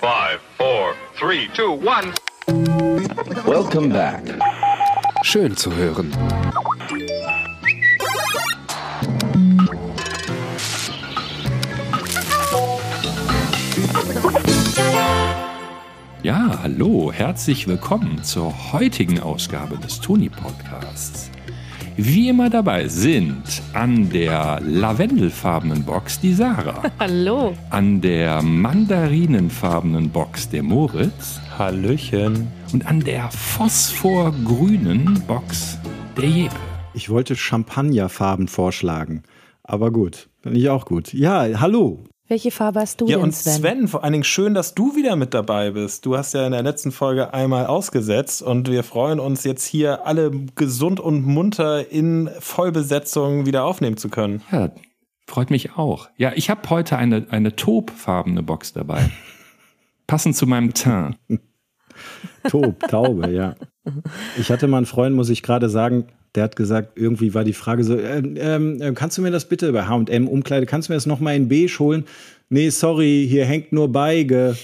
Five, four, three, two, one. Welcome back. Schön zu hören. Ja, hallo, herzlich willkommen zur heutigen Ausgabe des Toni Podcasts. Wie immer dabei sind an der lavendelfarbenen Box die Sarah. Hallo. An der mandarinenfarbenen Box der Moritz. Hallöchen. Und an der phosphorgrünen Box der Jeppe. Ich wollte Champagnerfarben vorschlagen. Aber gut, finde ich auch gut. Ja, hallo. Welche Farbe hast du ja, denn, und Sven? Sven, vor allen Dingen schön, dass du wieder mit dabei bist. Du hast ja in der letzten Folge einmal ausgesetzt und wir freuen uns jetzt hier alle gesund und munter in Vollbesetzung wieder aufnehmen zu können. Ja, freut mich auch. Ja, ich habe heute eine, eine taubfarbene Box dabei. Passend zu meinem Teint. Taub, Taube, ja. Ich hatte mal einen Freund, muss ich gerade sagen, der hat gesagt, irgendwie war die Frage so, ähm, ähm, kannst du mir das bitte bei H&M Umkleide, kannst du mir das nochmal in beige holen? Nee, sorry, hier hängt nur Beige.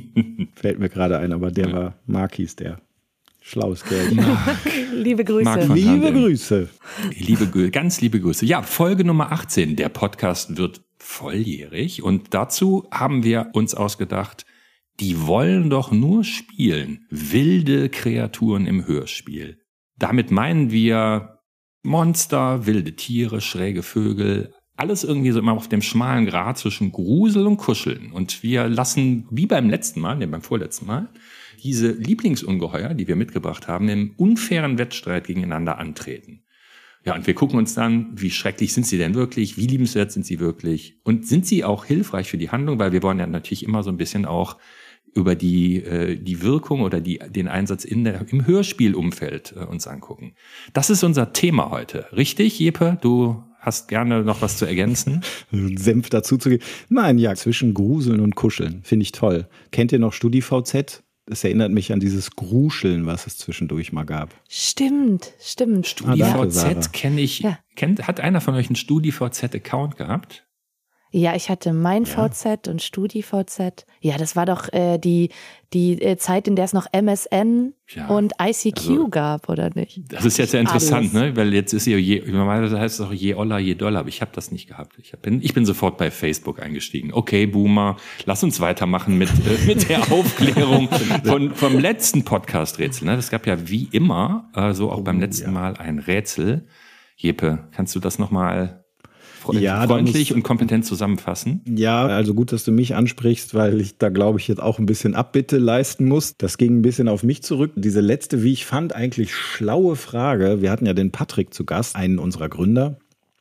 Fällt mir gerade ein, aber der war, Mark hieß der. Schlaues Kerl. Liebe Grüße. Liebe. Grüße. Liebe, ganz liebe Grüße. Ja, Folge Nummer 18. Der Podcast wird volljährig und dazu haben wir uns ausgedacht, die wollen doch nur spielen. Wilde Kreaturen im Hörspiel. Damit meinen wir Monster, wilde Tiere, schräge Vögel, alles irgendwie so immer auf dem schmalen Grat zwischen Grusel und Kuscheln. Und wir lassen, wie beim letzten Mal, nee, beim vorletzten Mal, diese Lieblingsungeheuer, die wir mitgebracht haben, im unfairen Wettstreit gegeneinander antreten. Ja, und wir gucken uns dann, wie schrecklich sind sie denn wirklich, wie liebenswert sind sie wirklich und sind sie auch hilfreich für die Handlung, weil wir wollen ja natürlich immer so ein bisschen auch über die, äh, die Wirkung oder die, den Einsatz in der, im Hörspielumfeld äh, uns angucken. Das ist unser Thema heute. Richtig, Jeppe? Du hast gerne noch was zu ergänzen? Senf dazu zu geben. Nein, ja, zwischen Gruseln und Kuscheln. Finde ich toll. Kennt ihr noch StudiVZ? Das erinnert mich an dieses Gruscheln, was es zwischendurch mal gab. Stimmt, stimmt. Ah, StudiVZ Sarah. kenne ich. Ja. Kennt, hat einer von euch einen StudiVZ-Account gehabt? Ja, ich hatte mein VZ und StudiVZ. Ja, das war doch äh, die, die äh, Zeit, in der es noch MSN Ja, und ICQ also- gab, oder nicht? Das ist jetzt ja interessant, Alles. ne? Weil jetzt ist ja je, normalerweise heißt es auch je Oller, je Dollar, aber ich habe das nicht gehabt. Ich hab, bin, ich bin sofort bei Facebook eingestiegen. Okay, Boomer, lass uns weitermachen mit, äh, mit der Aufklärung von, vom letzten Podcast-Rätsel. Ne? Es gab ja wie immer, äh, so auch beim letzten Mal ein Rätsel. Jeppe, kannst du das nochmal Ja, freundlich und kompetent zusammenfassen? Ja, also gut, dass du mich ansprichst, weil ich da, glaube ich, jetzt auch ein bisschen Abbitte leisten muss. Das ging ein bisschen auf mich zurück. Diese letzte, wie ich fand, eigentlich schlaue Frage. Wir hatten ja den Patrick zu Gast, einen unserer Gründer.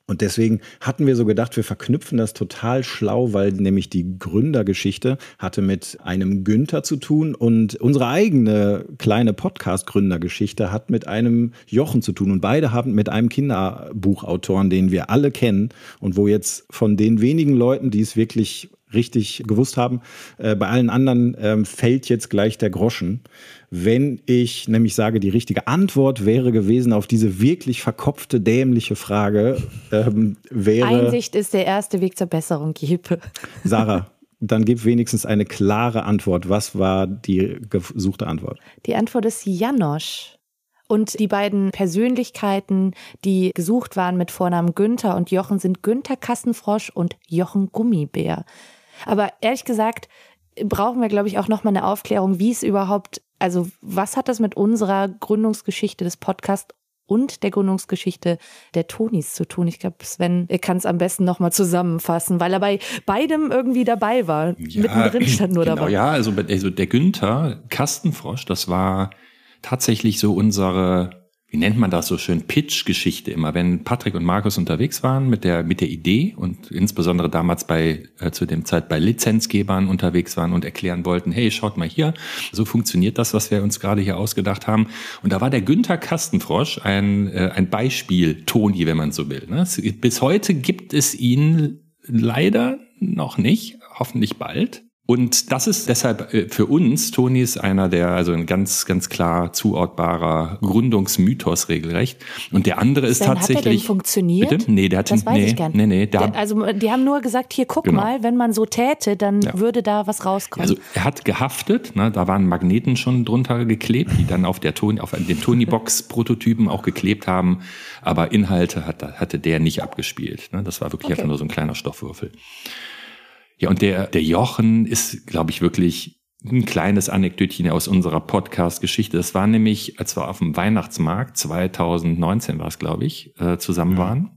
Und deswegen hatten wir so gedacht, wir verknüpfen das total schlau, weil nämlich die Gründergeschichte hatte mit einem Günther zu tun und unsere eigene kleine Podcast-Gründergeschichte hat mit einem Jochen zu tun. Und beide haben mit einem Kinderbuchautoren, den wir alle kennen und wo jetzt von den wenigen Leuten, die es wirklich richtig gewusst haben, äh, bei allen anderen ähm, fällt jetzt gleich der Groschen. Wenn ich nämlich sage, die richtige Antwort wäre gewesen auf diese wirklich verkopfte, dämliche Frage, ähm, wäre Einsicht ist der erste Weg zur Besserung, Jeppe. Sarah. Dann gib wenigstens eine klare Antwort. Was war die gesuchte Antwort? Die Antwort ist Janosch. Und die beiden Persönlichkeiten, die gesucht waren mit Vornamen Günther und Jochen, sind Günther Kassenfrosch und Jochen Gummibär. Aber ehrlich gesagt, brauchen wir, glaube ich, auch nochmal eine Aufklärung, wie es überhaupt, also was hat das mit unserer Gründungsgeschichte des Podcasts und der Gründungsgeschichte der Tonis zu tun? Ich glaube, Sven kann es am besten nochmal zusammenfassen, weil er bei beidem irgendwie dabei war. Mittendrin stand nur genau, dabei. Ja, also, also der Günther Kastenfrosch, das war tatsächlich so unsere, wie nennt man das so schön, Pitch-Geschichte immer, wenn Patrick und Markus unterwegs waren mit der, mit der Idee und insbesondere damals bei, äh, zu dem Zeit bei Lizenzgebern unterwegs waren und erklären wollten, hey, schaut mal hier, so funktioniert das, was wir uns gerade hier ausgedacht haben. Und da war der Günther Kastenfrosch ein, äh, ein Beispiel, Toni, wenn man so will. Ne? Bis heute gibt es ihn leider noch nicht, hoffentlich bald. Und das ist deshalb äh, für uns, Toni ist einer der, also ein ganz, ganz klar zuortbarer Gründungsmythos regelrecht. Und der andere ist Sven, tatsächlich. Hat der denn funktioniert? Bitte? Nee, der hat das weiß nee, ich nicht. nee, nee, der, Der- also die haben nur gesagt, hier guck Genau. mal, wenn man so täte, dann Ja. würde da was rauskommen. Also er hat gehaftet, ne, da waren Magneten schon drunter geklebt, die dann auf der Tony, auf dem Tony-Box-Prototypen auch geklebt haben, aber Inhalte hat, hatte der nicht abgespielt. Ne? Das war wirklich Okay. einfach nur so ein kleiner Stoffwürfel. Ja, und der, der Jochen ist, glaube ich, wirklich ein kleines Anekdötchen aus unserer Podcast-Geschichte. Das war nämlich, als wir auf dem Weihnachtsmarkt 2019 war es, glaube ich, äh, zusammen waren.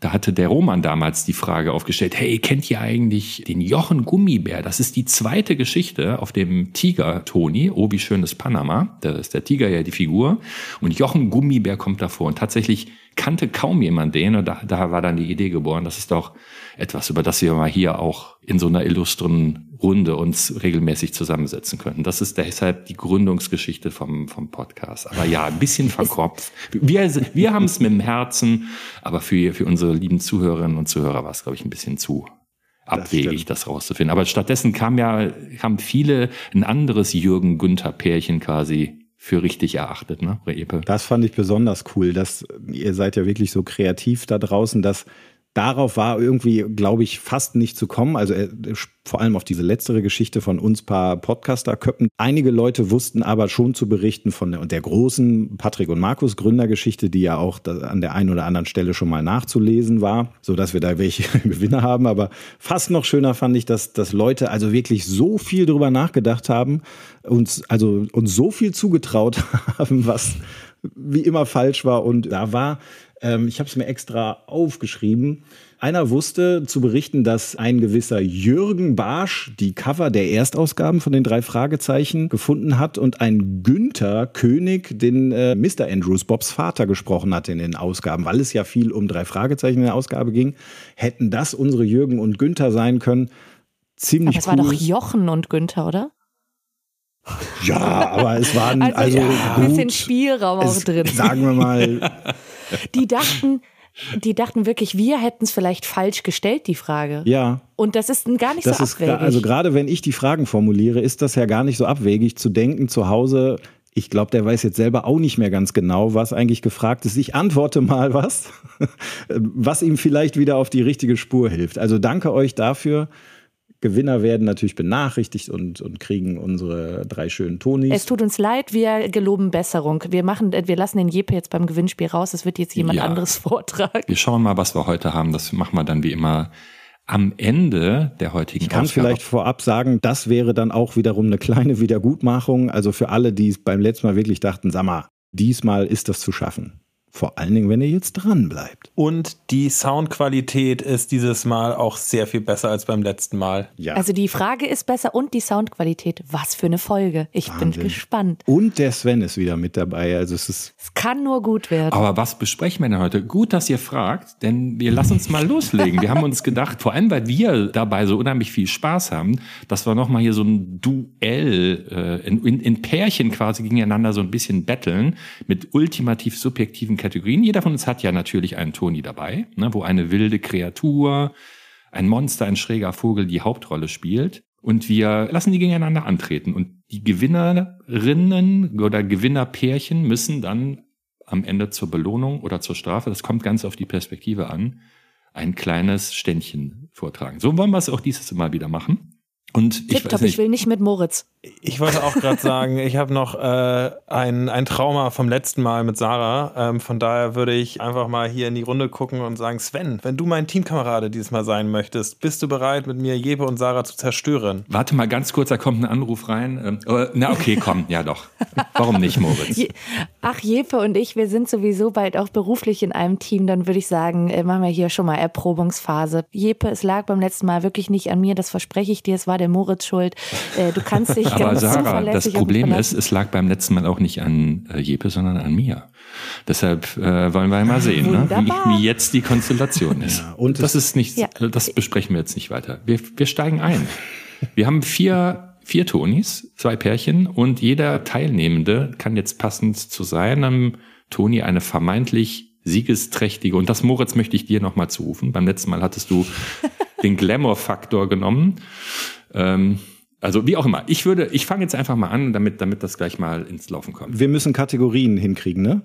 Da hatte der Roman damals die Frage aufgestellt, hey, kennt ihr eigentlich den Jochen Gummibär? Das ist die zweite Geschichte auf dem Tiger Toni, oh wie schönes Panama. Da ist der Tiger ja die Figur. Und Jochen Gummibär kommt davor. Und tatsächlich kannte kaum jemand den. Und da, da war dann die Idee geboren, das ist doch etwas, über das wir mal hier auch in so einer illustren Runde uns regelmäßig zusammensetzen könnten. Das ist deshalb die Gründungsgeschichte vom, vom Podcast. Aber ja, ein bisschen verkopft. Wir, wir haben es mit dem Herzen, aber für, für unsere lieben Zuhörerinnen und Zuhörer war es, glaube ich, ein bisschen zu abwegig, stimmt. das rauszufinden. Aber stattdessen kam ja, haben viele ein anderes Jürgen-Günther-Pärchen quasi für richtig erachtet, ne, Reepe? Das fand ich besonders cool, dass ihr seid ja wirklich so kreativ da draußen, dass darauf war irgendwie, glaube ich, fast nicht zu kommen. Also äh, vor allem auf diese letztere Geschichte von uns paar Podcaster-Köppen. Einige Leute wussten aber schon zu berichten von der, der großen Patrick und Markus Gründergeschichte, die ja auch da an der einen oder anderen Stelle schon mal nachzulesen war, so dass wir da welche Gewinner haben. Aber fast noch schöner fand ich, dass, dass Leute also wirklich so viel drüber nachgedacht haben, uns also uns so viel zugetraut haben, was wie immer falsch war. Und da war, ähm, ich habe es mir extra aufgeschrieben, einer wusste zu berichten, dass ein gewisser Jürgen Barsch die Cover der Erstausgaben von den drei Fragezeichen gefunden hat und ein Günther König den äh, Mr. Andrews, Bobs Vater, gesprochen hat in den Ausgaben, weil es ja viel um drei Fragezeichen in der Ausgabe ging. Hätten das unsere Jürgen und Günther sein können. Ziemlich Aber es war cool. doch Jochen und Günther, oder? Ja, aber es waren also, Also, ein bisschen Spielraum auch es, drin. sagen wir mal, Die dachten, die dachten wirklich, wir hätten es vielleicht falsch gestellt, die Frage. ja, Und das ist gar nicht Das so ist abwegig. also gerade wenn ich die Fragen formuliere, ist das ja gar nicht so abwegig zu denken zu Hause. Ich glaube, der weiß jetzt selber auch nicht mehr ganz genau, was eigentlich gefragt ist. Ich antworte mal was, was ihm vielleicht wieder auf die richtige Spur hilft. Also danke euch dafür. Gewinner werden natürlich benachrichtigt und, und kriegen unsere drei schönen Tonis. es tut uns leid, wir geloben Besserung. Wir machen, wir lassen den Jeppe jetzt beim Gewinnspiel raus. Es wird jetzt jemand Ja. anderes vortragen. Wir schauen mal, was wir heute haben. Das machen wir dann wie immer am Ende der heutigen Ich kann Ausgabe. vielleicht vorab sagen, das wäre dann auch wiederum eine kleine Wiedergutmachung. Also für alle, die es beim letzten Mal wirklich dachten, sag mal, diesmal ist das zu schaffen. Vor allen Dingen, wenn ihr jetzt dran bleibt. Und die Soundqualität ist dieses Mal auch sehr viel besser als beim letzten Mal. Ja. Also die Frage ist besser und die Soundqualität. Was für eine Folge. Ich bin Wahnsinn. gespannt. Und der Sven ist wieder mit dabei. Also es ist Es kann nur gut werden. Aber was besprechen wir denn heute? Gut, dass ihr fragt, denn wir lassen uns mal loslegen. Wir haben uns gedacht, vor allem weil wir dabei so unheimlich viel Spaß haben, dass wir nochmal hier so ein Duell äh, in, in, in Pärchen quasi gegeneinander so ein bisschen betteln mit ultimativ subjektiven Kategorien. Jeder von uns hat ja natürlich einen Toni dabei, ne, wo eine wilde Kreatur, ein Monster, ein schräger Vogel die Hauptrolle spielt. Und wir lassen die gegeneinander antreten. Und die Gewinnerinnen oder Gewinnerpärchen müssen dann am Ende zur Belohnung oder zur Strafe, das kommt ganz auf die Perspektive an, ein kleines Ständchen vortragen. So wollen wir es auch dieses Mal wieder machen. Und ich weiß Tipptopp, nicht, ich will nicht mit Moritz. Ich wollte auch gerade sagen, ich habe noch äh, ein, ein Trauma vom letzten Mal mit Sarah. Ähm, von daher würde ich einfach mal hier in die Runde gucken und sagen, Sven, wenn du mein Teamkamerade dieses Mal sein möchtest, bist du bereit, mit mir Jeppe und Sarah zu zerstören? warte mal ganz kurz, da kommt ein Anruf rein. Ähm, äh, na okay, komm, ja doch. Warum nicht, Moritz? Je, ach, Jeppe und ich, wir sind sowieso bald auch beruflich in einem Team. Dann würde ich sagen, äh, machen wir hier schon mal Erprobungsphase. Jeppe, es lag beim letzten Mal wirklich nicht an mir, das verspreche ich dir. Es war der Moritz schuld. Äh, du kannst dich Aber ganz Sarah, das Problem ist, es lag beim letzten Mal auch nicht an äh, Jeppe, sondern an mir. Deshalb äh, wollen wir mal sehen, ne? Wie, wie jetzt die Konstellation ist. Ja, und das ist nicht, Ja. das besprechen wir jetzt nicht weiter. Wir, wir steigen ein. Wir haben vier, vier Tonis, zwei Pärchen und jeder Teilnehmende kann jetzt passend zu seinem Toni eine vermeintlich siegesträchtige, und das Moritz möchte ich dir nochmal zurufen. Beim letzten Mal hattest du den Glamour-Faktor genommen. Ähm, also wie auch immer. Ich würde, ich fange jetzt einfach mal an, damit, damit das gleich mal ins Laufen kommt. Wir müssen Kategorien hinkriegen, ne?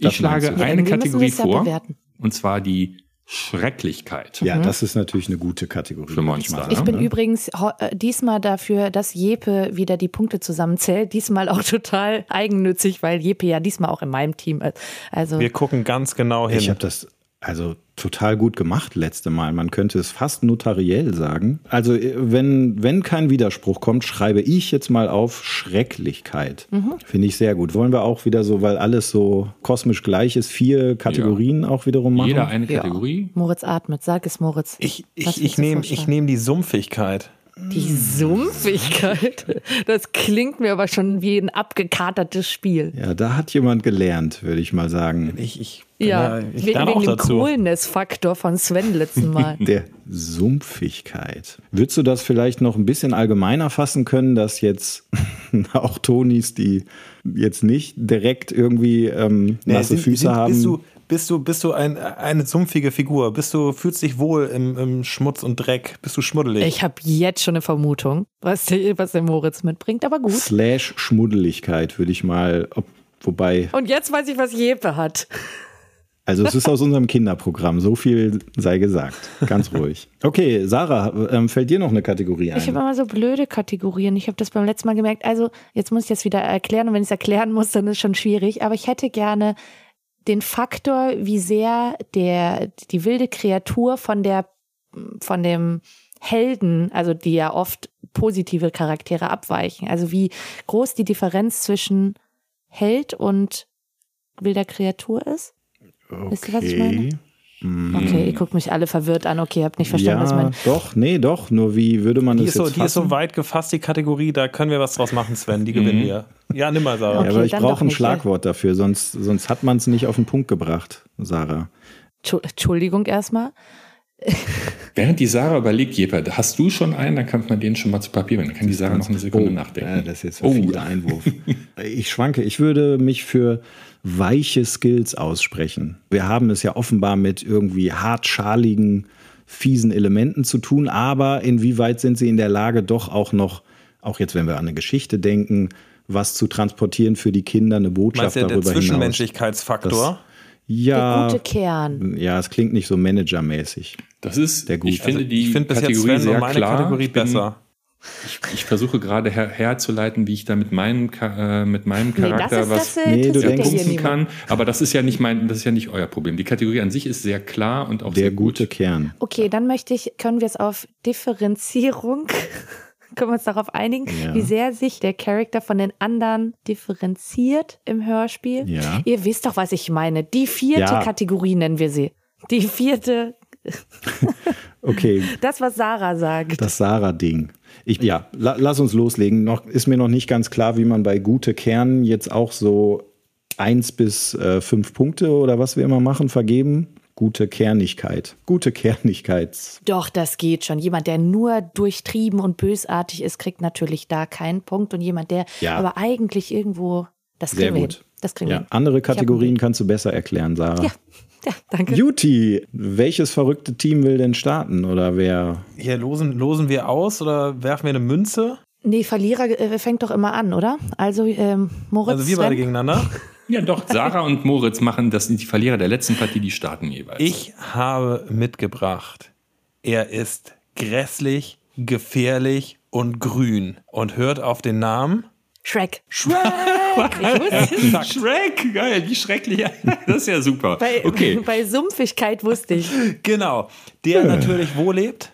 Das ich schlage du? eine Kategorie das ja vor. bewerten. Und zwar die Schrecklichkeit. Ja, das ist natürlich eine gute Kategorie. Für Monster, mal ne? Ich bin übrigens ho- äh, diesmal dafür, dass Jepe wieder die Punkte zusammenzählt. Diesmal auch total eigennützig, weil Jepe ja diesmal auch in meinem Team ist. Also Wir gucken ganz genau hin. Ich habe das also total gut gemacht letzte Mal. Man könnte es fast notariell sagen. Also äh, wenn, wenn kein Widerspruch kommt, schreibe ich jetzt mal auf Schrecklichkeit. Finde ich sehr gut. Wollen wir auch wieder so, weil alles so kosmisch gleich ist, vier Kategorien auch wiederum machen? Jeder eine ja. Kategorie. Moritz atmet, sag es Moritz. Ich, ich, ich nehme nehm die Sumpfigkeit. Die Sumpfigkeit. Das klingt mir aber schon wie ein abgekatertes Spiel. Ja, da hat jemand gelernt, würde ich mal sagen. Ich, ich, bin Ja, ich wegen, dem. Coolness-Faktor von Sven letzten Mal. Der Sumpfigkeit. Würdest du das vielleicht noch ein bisschen allgemeiner fassen können, dass jetzt auch Tonis, die jetzt nicht direkt irgendwie ähm, Nee, nasse sind- Füße sind- haben, Bist du, bist du, ein, eine sumpfige Figur? Bist du, fühlst dich wohl im, im Schmutz und Dreck? Bist du schmuddelig? Ich habe jetzt schon eine Vermutung, was der, was der Moritz mitbringt, aber gut. slash Schmuddeligkeit, würde ich mal, ob, wobei, Und jetzt weiß ich, was Jepe hat. also es ist aus unserem Kinderprogramm, so viel sei gesagt, ganz ruhig. Okay, Sarah, ähm, fällt dir noch eine Kategorie Ich habe ein? immer so blöde Kategorien. Ich habe das beim letzten Mal gemerkt. Also, jetzt muss ich das wieder erklären. Und wenn ich es erklären muss, dann ist es schon schwierig. Aber ich hätte gerne den Faktor, wie sehr der, die wilde Kreatur von der, von dem Helden, also die ja oft positive Charaktere abweichen. Also wie groß die Differenz zwischen Held und wilder Kreatur ist. Wisst ihr, was ich meine? Okay, ihr guckt mich alle verwirrt an. Okay, ihr habt nicht verstanden, was ich Ja, meine. doch, nee, doch, nur wie würde man die, das ist so, jetzt die ist so fassen? weit gefasst, die Kategorie, da können wir was draus machen, Sven. Die gewinnen wir. Ja, nimm mal, Sarah. Ja, Okay, aber ich brauche ein nicht, ja. Schlagwort dafür, sonst, sonst hat man es nicht auf den Punkt gebracht, Sarah. Entschu- Entschuldigung erstmal. Während die Sarah überlegt, Jeper, hast du schon einen, dann kann man den schon mal zu Papier bringen. Dann kann die Sarah noch eine Sekunde nachdenken. Ja, das ist jetzt Oh, ein fieser Einwurf. Ich schwanke. Ich würde mich für weiche Skills aussprechen. Wir haben es ja offenbar mit irgendwie hartschaligen, fiesen Elementen zu tun, aber inwieweit sind sie in der Lage, doch auch noch, auch jetzt, wenn wir an eine Geschichte denken, was zu transportieren für die Kinder, eine Meinst Botschaft der darüber hinaus. Zwischenmenschlichkeitsfaktor? Ja, Der gute Kern. ja, es klingt nicht so managermäßig. Das ist, Der Gute. ich finde die ich finde bis jetzt Kategorie sehr klar. Kategorie ich bin, besser. Ich, ich versuche gerade her, herzuleiten, wie ich da mit meinem, äh, mit meinem Nee, das Charakter ist was das äh, Nee, ja niemand. kann. Aber das ist ja nicht mein, das ist ja nicht euer Problem. Die Kategorie an sich ist sehr klar und auch Der sehr gut. gute Kern. Okay, dann möchte ich, können wir es auf Differenzierung, können wir uns darauf einigen, Ja. wie sehr sich der Charakter von den anderen differenziert im Hörspiel? Ja. Ihr wisst doch, was ich meine. Die vierte Ja. Kategorie nennen wir sie. Die vierte, Okay, das, was Sarah sagt. Das Sarah-Ding. Ich, ja, la, lass uns loslegen. Noch ist mir noch nicht ganz klar, wie man bei gute Kern jetzt auch so eins bis äh, fünf Punkte oder was wir immer machen, vergeben. Gute Kernigkeit. Gute Kernigkeit. Doch, das geht schon. Jemand, der nur durchtrieben und bösartig ist, kriegt natürlich da keinen Punkt. Und jemand, der Ja. aber eigentlich irgendwo, das Sehr kriegen wir gut. hin. Das kriegen wir Ja, hin. andere Kategorien kannst du besser erklären, Sarah. Ja, ja, danke. Juti, welches verrückte Team will denn starten? Oder wer? Hier losen, losen wir aus oder werfen wir eine Münze? Nee, Verlierer äh, fängt doch immer an, oder? Also ähm, Moritz. Also wir beide Sven? gegeneinander. Ja, doch, Sarah und Moritz machen das sind die Verlierer der letzten Partie, die starten jeweils. Ich habe mitgebracht. Er ist grässlich, gefährlich und grün. Und hört auf den Namen. Shrek. Exakt. Shrek, geil, wie schrecklich. Das ist ja super. Bei, Okay. bei Sumpfigkeit wusste ich. Genau. Der natürlich wo lebt?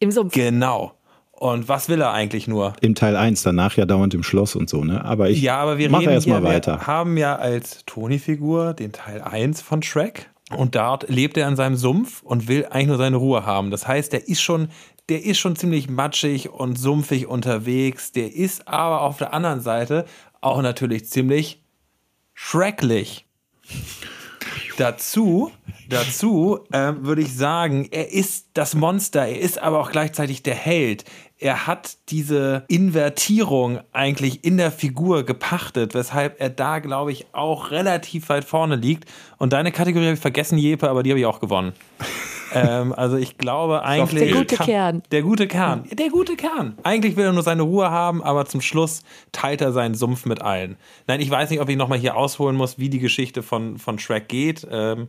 Im Sumpf. Genau. Und was will er eigentlich nur? Im Teil 1, danach ja dauernd im Schloss und so, ne? Aber ich Ja, aber wir mache reden erstmal weiter. Wir haben ja als Toni-Figur den Teil 1 von Shrek. Und dort lebt er in seinem Sumpf und will eigentlich nur seine Ruhe haben. Das heißt, der ist schon, der ist schon ziemlich matschig und sumpfig unterwegs. Der ist aber auf der anderen Seite auch natürlich ziemlich schrecklich. Dazu, dazu ähm, würde ich sagen, er ist das Monster, er ist aber auch gleichzeitig der Held. Er hat diese Invertierung eigentlich in der Figur gepachtet, weshalb er da, glaube ich, auch relativ weit vorne liegt. Und deine Kategorie habe ich vergessen, Jepe, aber die habe ich auch gewonnen. Ähm, also ich glaube eigentlich. Der gute Kern. Der gute Kern. Der gute Kern. Eigentlich will er nur seine Ruhe haben, aber zum Schluss teilt er seinen Sumpf mit allen. Nein, ich weiß nicht, ob ich nochmal hier ausholen muss, wie die Geschichte von, von Shrek geht. Ähm,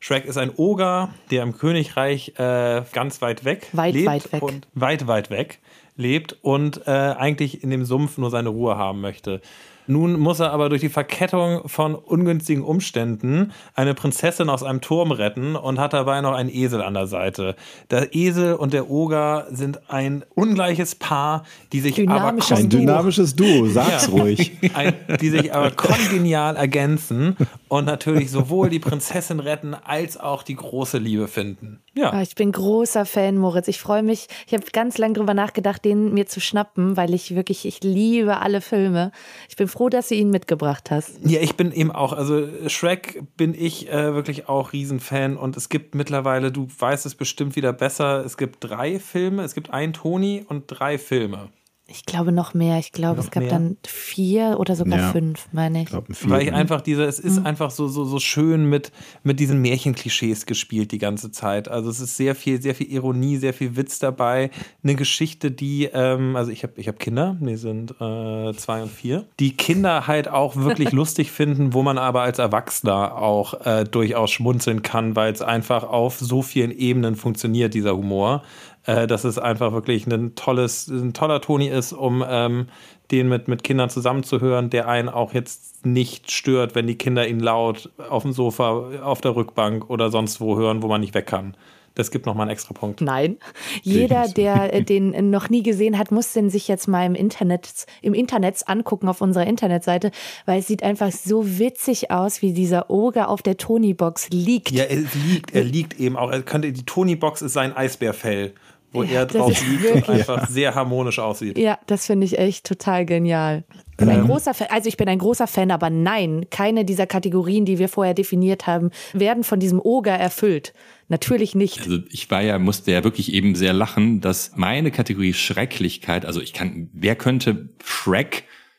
Shrek ist ein Oger, der im Königreich äh, ganz weit weg Weit, lebt weit weg. und weit, weit weg lebt und äh, eigentlich in dem Sumpf nur seine Ruhe haben möchte. Nun muss er aber durch die Verkettung von ungünstigen Umständen eine Prinzessin aus einem Turm retten und hat dabei noch einen Esel an der Seite. Der Esel und der Oger sind ein ungleiches Paar, die sich aber Dynamisches Ein Duo. dynamisches Duo, sag's Ja. ruhig. ein, die sich aber kongenial ergänzen und natürlich sowohl die Prinzessin retten als auch die große Liebe finden. Ja. Ah, Ich bin großer Fan, Moritz. Ich freue mich. Ich habe ganz lange drüber nachgedacht, den mir zu schnappen, weil ich wirklich, ich liebe alle Filme. Ich bin froh, dass du ihn mitgebracht hast. Ja, ich bin eben auch, also Shrek bin ich äh, wirklich auch Riesenfan und es gibt mittlerweile, du weißt es bestimmt wieder besser, es gibt drei Filme, es gibt einen Toni und drei Filme. Ich glaube noch mehr. Ich glaube, Noch es gab mehr? dann vier oder sogar Ja. fünf, meine ich. Ich Weil ich Viertel. einfach diese, es ist einfach so, so, so schön mit, mit diesen Märchenklischees gespielt die ganze Zeit. Also es ist sehr viel, sehr viel Ironie, sehr viel Witz dabei. Eine Geschichte, die, ähm, also ich habe ich hab Kinder, die sind äh, zwei und vier, die Kinder halt auch wirklich lustig finden, wo man aber als Erwachsener auch äh, durchaus schmunzeln kann, weil es einfach auf so vielen Ebenen funktioniert, dieser Humor. Äh, dass es einfach wirklich ein tolles, ein toller Toni ist, um ähm, den mit, mit Kindern zusammenzuhören, der einen auch jetzt nicht stört, wenn die Kinder ihn laut auf dem Sofa, auf der Rückbank oder sonst wo hören, wo man nicht weg kann. Das gibt nochmal einen extra Punkt. Nein. Jeder, der äh, den äh, noch nie gesehen hat, muss den sich jetzt mal im Internet, im Internet angucken auf unserer Internetseite, weil es sieht einfach so witzig aus, wie dieser Oger auf der Tony-Box liegt. Ja, er liegt, er liegt eben auch. Er könnte, die Tony-Box ist sein Eisbärfell, wo Ja, er das drauf liegt einfach sehr harmonisch aussieht. Ja, das finde ich echt total genial. Ich bin Ähm. ein großer Fan, also ich bin ein großer Fan, aber nein, keine dieser Kategorien, die wir vorher definiert haben, werden von diesem Oger erfüllt. Natürlich nicht. Also ich war ja, musste ja wirklich eben sehr lachen, dass meine Kategorie Schrecklichkeit, also ich kann, wer könnte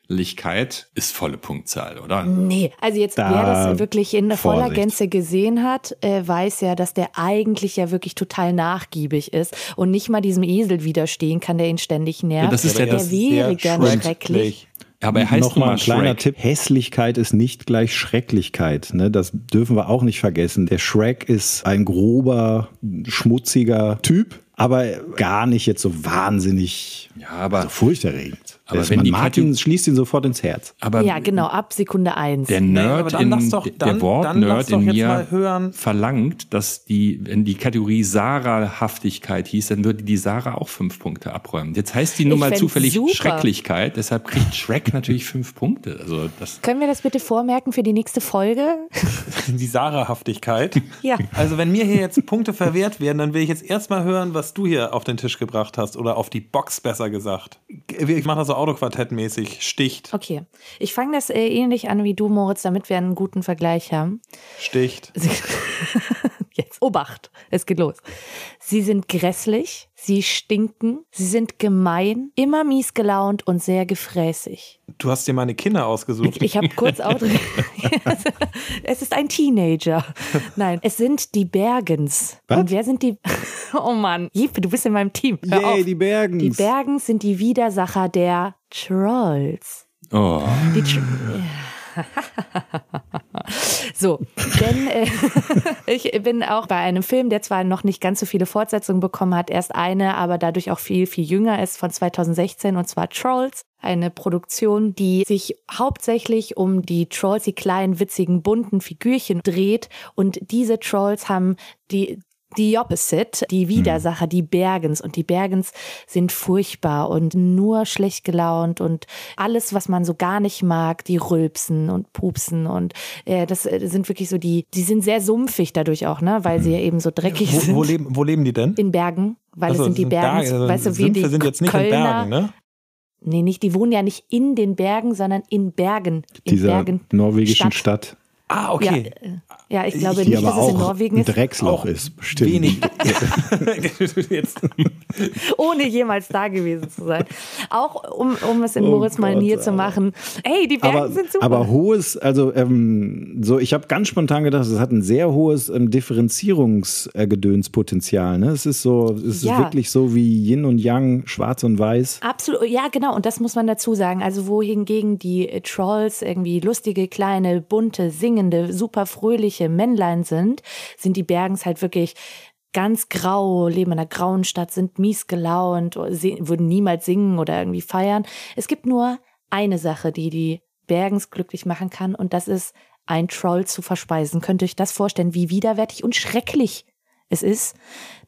Schrecklichkeit ist volle Punktzahl, oder? Nee, also jetzt Da wer das wirklich in voller Vorsicht. Gänze gesehen hat, äh, weiß ja, dass der eigentlich ja wirklich total nachgiebig ist und nicht mal diesem Esel widerstehen kann, der ihn ständig nervt. Ja, das ist ja der das wäre sehr gerne schrecklich. schrecklich. Aber er heißt Nochmal ein kleiner Shrek. Tipp. Hässlichkeit ist nicht gleich Schrecklichkeit. Ne? Das dürfen wir auch nicht vergessen. Der Shrek ist ein grober, schmutziger Typ, aber gar nicht jetzt so wahnsinnig Ja, aber, so furchterregend. Aber wenn die Kategor- ihn, schließt ihn sofort ins Herz. aber Ja, genau, ab Sekunde eins. der Nee, aber Nerd dann in, doch- der dann- dann lass Wortnerd in mir verlangt, dass die, wenn die Kategorie Sarah-Haftigkeit hieß, dann würde die Sarah auch fünf Punkte abräumen. Jetzt heißt die nun mal zufällig super. Schrecklichkeit, deshalb kriegt Shrek natürlich fünf Punkte. Also das Können wir das bitte vormerken für die nächste Folge? Die Sarahhaftigkeit. Ja. Also wenn mir hier jetzt Punkte verwehrt werden, dann will ich jetzt erstmal hören, was du hier auf den Tisch gebracht hast oder auf die Box besser gesagt. Ich mache das so Autoquartett-mäßig. Sticht, Okay, ich fange das äh, ähnlich an wie du, Moritz, damit wir einen guten Vergleich haben. sticht. Jetzt, Obacht, es geht los. Sie sind grässlich, sie stinken, sie sind gemein, immer mies gelaunt und sehr gefräßig. Du hast dir meine Kinder ausgesucht. Ich, ich habe kurz auch. es ist ein Teenager. Nein, es sind die Bergens. Was? Und wer sind die? Oh Mann, Jeppe, du bist in meinem Team. Hör Yay, auf. die Bergens. Die Bergens sind die Widersacher der Trolls. oh, Die Tr so, denn äh, ich bin auch bei einem Film, der zwar noch nicht ganz so viele Fortsetzungen bekommen hat, erst eine, aber dadurch auch viel, viel jünger ist, von 2016, und zwar Trolls. Eine Produktion, die sich hauptsächlich um die Trolls, die kleinen, witzigen, bunten Figürchen dreht. Und diese Trolls haben die die Opposite, die Widersacher, die Bergens. Und die Bergens sind furchtbar und nur schlecht gelaunt und alles, was man so gar nicht mag, die rülpsen und pupsen. Und äh, das äh, sind wirklich so die, die sind sehr sumpfig dadurch auch, ne? Weil sie ja eben so dreckig Wo, sind. wo, leben, wo leben die denn? in Bergen, weil Achso, es sind die das Bergens, Berge, also weißt du, wie die sind jetzt nicht Kölner, in Bergen, ne? Nee, nicht, die wohnen ja nicht in den Bergen, sondern in Bergen. In Dieser Bergen norwegischen Stadt. Ah, okay. Ja, äh, ja, ich glaube Die nicht, dass es in Norwegen ein ist, Drecksloch Auch ist. Bestimmt. Wenig. Ohne jemals da gewesen zu sein. Auch um, um es in Oh Moritz Manier Gott, zu machen. Ey, die Berge aber, sind super. aber hohes, also ähm, so, ich habe ganz spontan gedacht, es hat ein sehr hohes ähm, Differenzierungsgedönspotenzial. Ne? Es ist so, es ist Ja. wirklich so wie Yin und Yang, Schwarz und Weiß. Absolut, ja, genau. Und das muss man dazu sagen. Also, wohingegen die Trolls irgendwie lustige, kleine, bunte, singende, super fröhliche Männlein sind, sind die Bergens halt wirklich ganz grau, leben in einer grauen Stadt, sind mies gelaunt, würden niemals singen oder irgendwie feiern. Es gibt nur eine Sache, die die Bergens glücklich machen kann, und das ist, ein Troll zu verspeisen. Könnt ihr euch das vorstellen, wie widerwärtig und schrecklich es ist,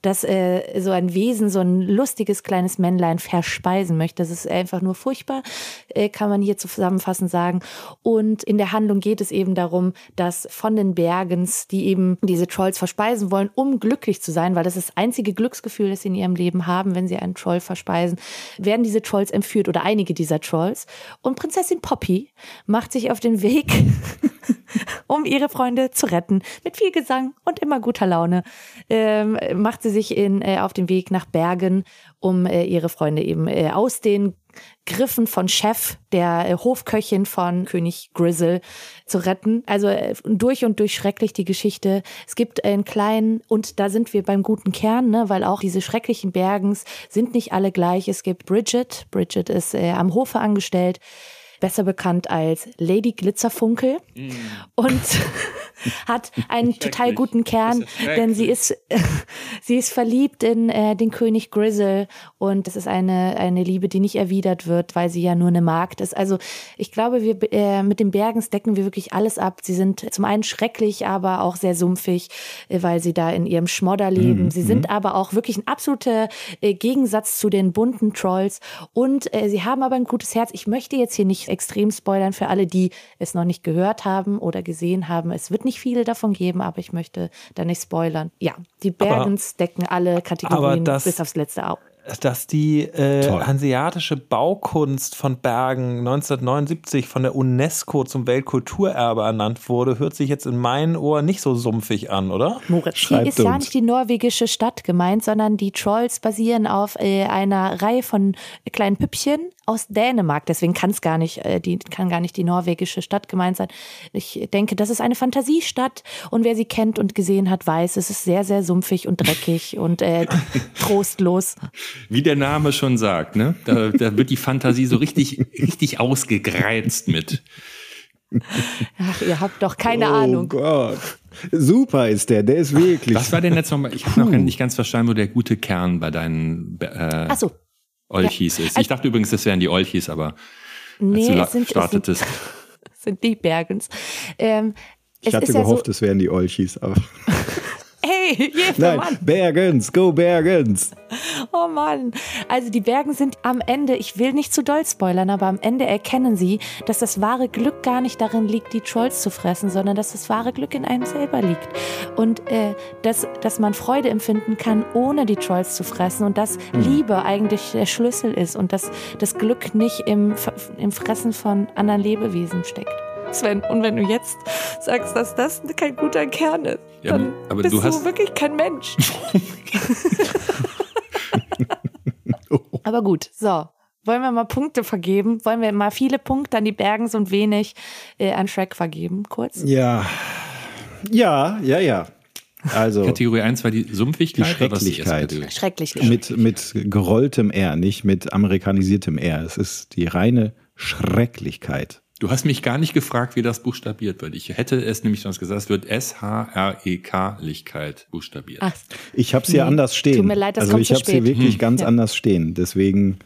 dass äh, so ein Wesen, so ein lustiges kleines Männlein verspeisen möchte. Das ist einfach nur furchtbar, äh, kann man hier zusammenfassend sagen. Und in der Handlung geht es eben darum, dass von den Bergens, die eben diese Trolls verspeisen wollen, um glücklich zu sein, weil das ist das einzige Glücksgefühl, das sie in ihrem Leben haben, wenn sie einen Troll verspeisen, werden diese Trolls entführt oder einige dieser Trolls. Und Prinzessin Poppy macht sich auf den Weg um ihre Freunde zu retten. Mit viel Gesang und immer guter Laune ähm, macht sie sich in, äh, auf den Weg nach Bergen, um äh, ihre Freunde eben äh, aus den Griffen von Chef, der äh, Hofköchin von König Grizzle, zu retten. Also äh, durch und durch schrecklich die Geschichte. Es gibt einen kleinen, und da sind wir beim guten Kern, ne, weil auch diese schrecklichen Bergens sind nicht alle gleich. Es gibt Bridget. Bridget ist äh, am Hofe angestellt besser bekannt als Lady Glitzerfunkel und hat einen total guten Kern, denn sie ist sie ist verliebt in äh, den König Grizzle und es ist eine eine Liebe, die nicht erwidert wird, weil sie ja nur eine Magd ist. Also ich glaube, wir äh, mit den Bergens decken wir wirklich alles ab. Sie sind zum einen schrecklich, aber auch sehr sumpfig, äh, weil sie da in ihrem Schmodder leben. Sie sind aber auch wirklich ein absoluter äh, Gegensatz zu den bunten Trolls und äh, sie haben aber ein gutes Herz. Ich möchte jetzt hier nicht extrem spoilern für alle, die es noch nicht gehört haben oder gesehen haben. Es wird nicht viele davon geben, aber ich möchte da nicht spoilern. Ja, die Bergens decken alle Kategorien das- bis aufs letzte Au. Dass die äh, hanseatische Baukunst von Bergen 1979 von der UNESCO zum Weltkulturerbe ernannt wurde, hört sich jetzt in meinen Ohren nicht so sumpfig an, oder? Moritz, hier Schreibt ist ja uns. nicht die norwegische Stadt gemeint, sondern die Trolls basieren auf äh, einer Reihe von kleinen Püppchen aus Dänemark. Deswegen kann es gar nicht, äh, die kann gar nicht die norwegische Stadt gemeint sein. Ich denke, das ist eine Fantasiestadt und wer sie kennt und gesehen hat, weiß, es ist sehr, sehr sumpfig und dreckig und äh, trostlos. Wie der Name schon sagt, ne? Da, da wird die Fantasie so richtig, richtig ausgegreizt mit. Ach, ihr habt doch keine oh Ahnung. Gott. Super ist der, der ist wirklich. Was war denn jetzt nochmal? Ich habe noch nicht ganz verstanden, wo der gute Kern bei deinen äh, Ach so, Olchis ist. Ich dachte übrigens, das wären die Olchis, aber als nee, du la- es sind, es sind, startetest. es sind die Bergens. Ähm, ich hatte ist ja gehofft, so, es wären die Olchis, aber. hey, Nein, Mann. Bergens, go Bergens. Oh Mann. Also die Bergen sind am Ende, ich will nicht zu doll spoilern, aber am Ende erkennen sie, dass das wahre Glück gar nicht darin liegt, die Trolls zu fressen, sondern dass das wahre Glück in einem selber liegt. Und äh, dass, dass man Freude empfinden kann, ohne die Trolls zu fressen und dass Liebe eigentlich der Schlüssel ist und dass das Glück nicht im, im Fressen von anderen Lebewesen steckt. Sven, und wenn du jetzt sagst, dass das kein guter Kern ist, Ja, dann aber bist du du, wirklich kein Mensch. Aber gut, so. Wollen wir mal Punkte vergeben? Wollen wir mal viele Punkte an die Bergens und wenig äh, an Shrek vergeben? Kurz. Ja. Ja, ja, ja. Also Kategorie 1 war die Sumpfigkeit. Die oder was ist die Schrecklichkeit. Mit, mit gerolltem R, nicht mit amerikanisiertem R. Es ist die reine Schrecklichkeit. Du hast mich gar nicht gefragt, wie das buchstabiert wird. Ich hätte es nämlich sonst gesagt, es wird S-H-R-E-K-Lichkeit buchstabiert. Ach, Ich habe es hier Nee, anders stehen. tut mir leid, das also kommt ich habe es hier wirklich ganz Ja. anders stehen. Deswegen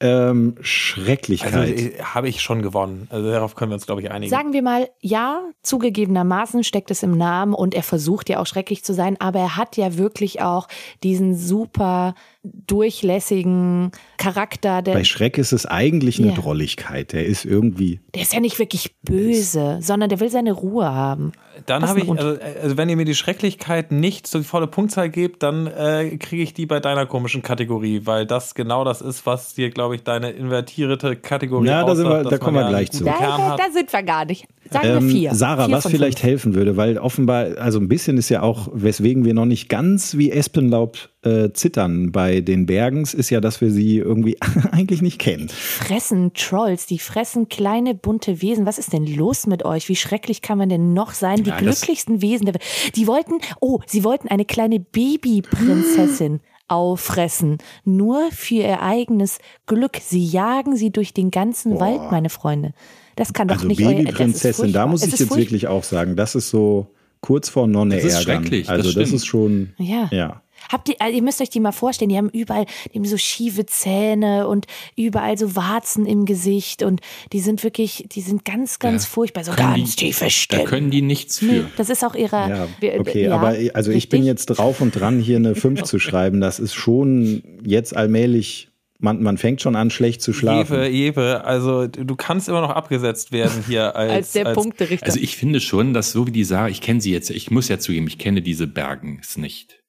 ähm, Also Schrecklichkeit. äh, habe ich schon gewonnen. Also darauf können wir uns, glaube ich, einigen. sagen wir mal, ja, zugegebenermaßen steckt es im Namen und er versucht ja auch schrecklich zu sein, aber er hat ja wirklich auch diesen super durchlässigen Charakter. Der, Bei Schreck ist es eigentlich eine Ja. Drolligkeit. Der ist irgendwie. der ist ja nicht wirklich böse, sondern der will seine Ruhe haben. Dann habe ich, also, also wenn ihr mir die Schrecklichkeit nicht so die volle Punktzahl gebt, dann äh, kriege ich die bei deiner komischen Kategorie, weil das genau das ist, was dir, glaube ich, deine invertierte Kategorie Ja, da sind wir- da kommen wir ja gleich zu. Da, da sind wir gar nicht. Sagen wir vier. Sarah, Vier was vielleicht fünf. helfen würde, weil offenbar, also ein bisschen ist ja auch, weswegen wir noch nicht ganz wie Espenlaub äh, zittern bei den Bergens, ist ja, dass wir sie irgendwie eigentlich nicht kennen. fressen Trolls, die fressen kleine bunte Wesen. Was ist denn los mit euch? Wie schrecklich kann man denn noch sein? Die Ja, glücklichsten Wesen der Welt. Die wollten, oh, sie wollten eine kleine Babyprinzessin auffressen. Nur für ihr eigenes Glück. Sie jagen sie durch den ganzen Wald, meine Freunde. Das kann doch Also nicht das Babyprinzessin, da muss ich jetzt furchtbar. wirklich auch sagen, das ist so kurz vor Nonne Das ist ärgern. schrecklich, das Also das stimmt. ist schon, Ja. ja. Habt ihr, also ihr müsst euch die mal vorstellen, die haben überall, die haben so schiefe Zähne und überall so Warzen im Gesicht und die sind wirklich, die sind ganz, ganz Ja. furchtbar, so Können ganz die- tiefe Da Stimmen. können die nichts für. Nee, das ist auch ihrer. Ja, wir- okay, ja, aber also ich bin richtig. jetzt drauf und dran, hier eine 5 zu schreiben. Das ist schon jetzt allmählich, man, man fängt schon an, schlecht zu schlafen. Jewe, Jewe, also du kannst immer noch abgesetzt werden hier als, als der Punkterichter. Also ich finde schon, dass so wie die Sarah, ich kenne sie jetzt, ich muss ja zugeben, ich kenne diese Bergens nicht.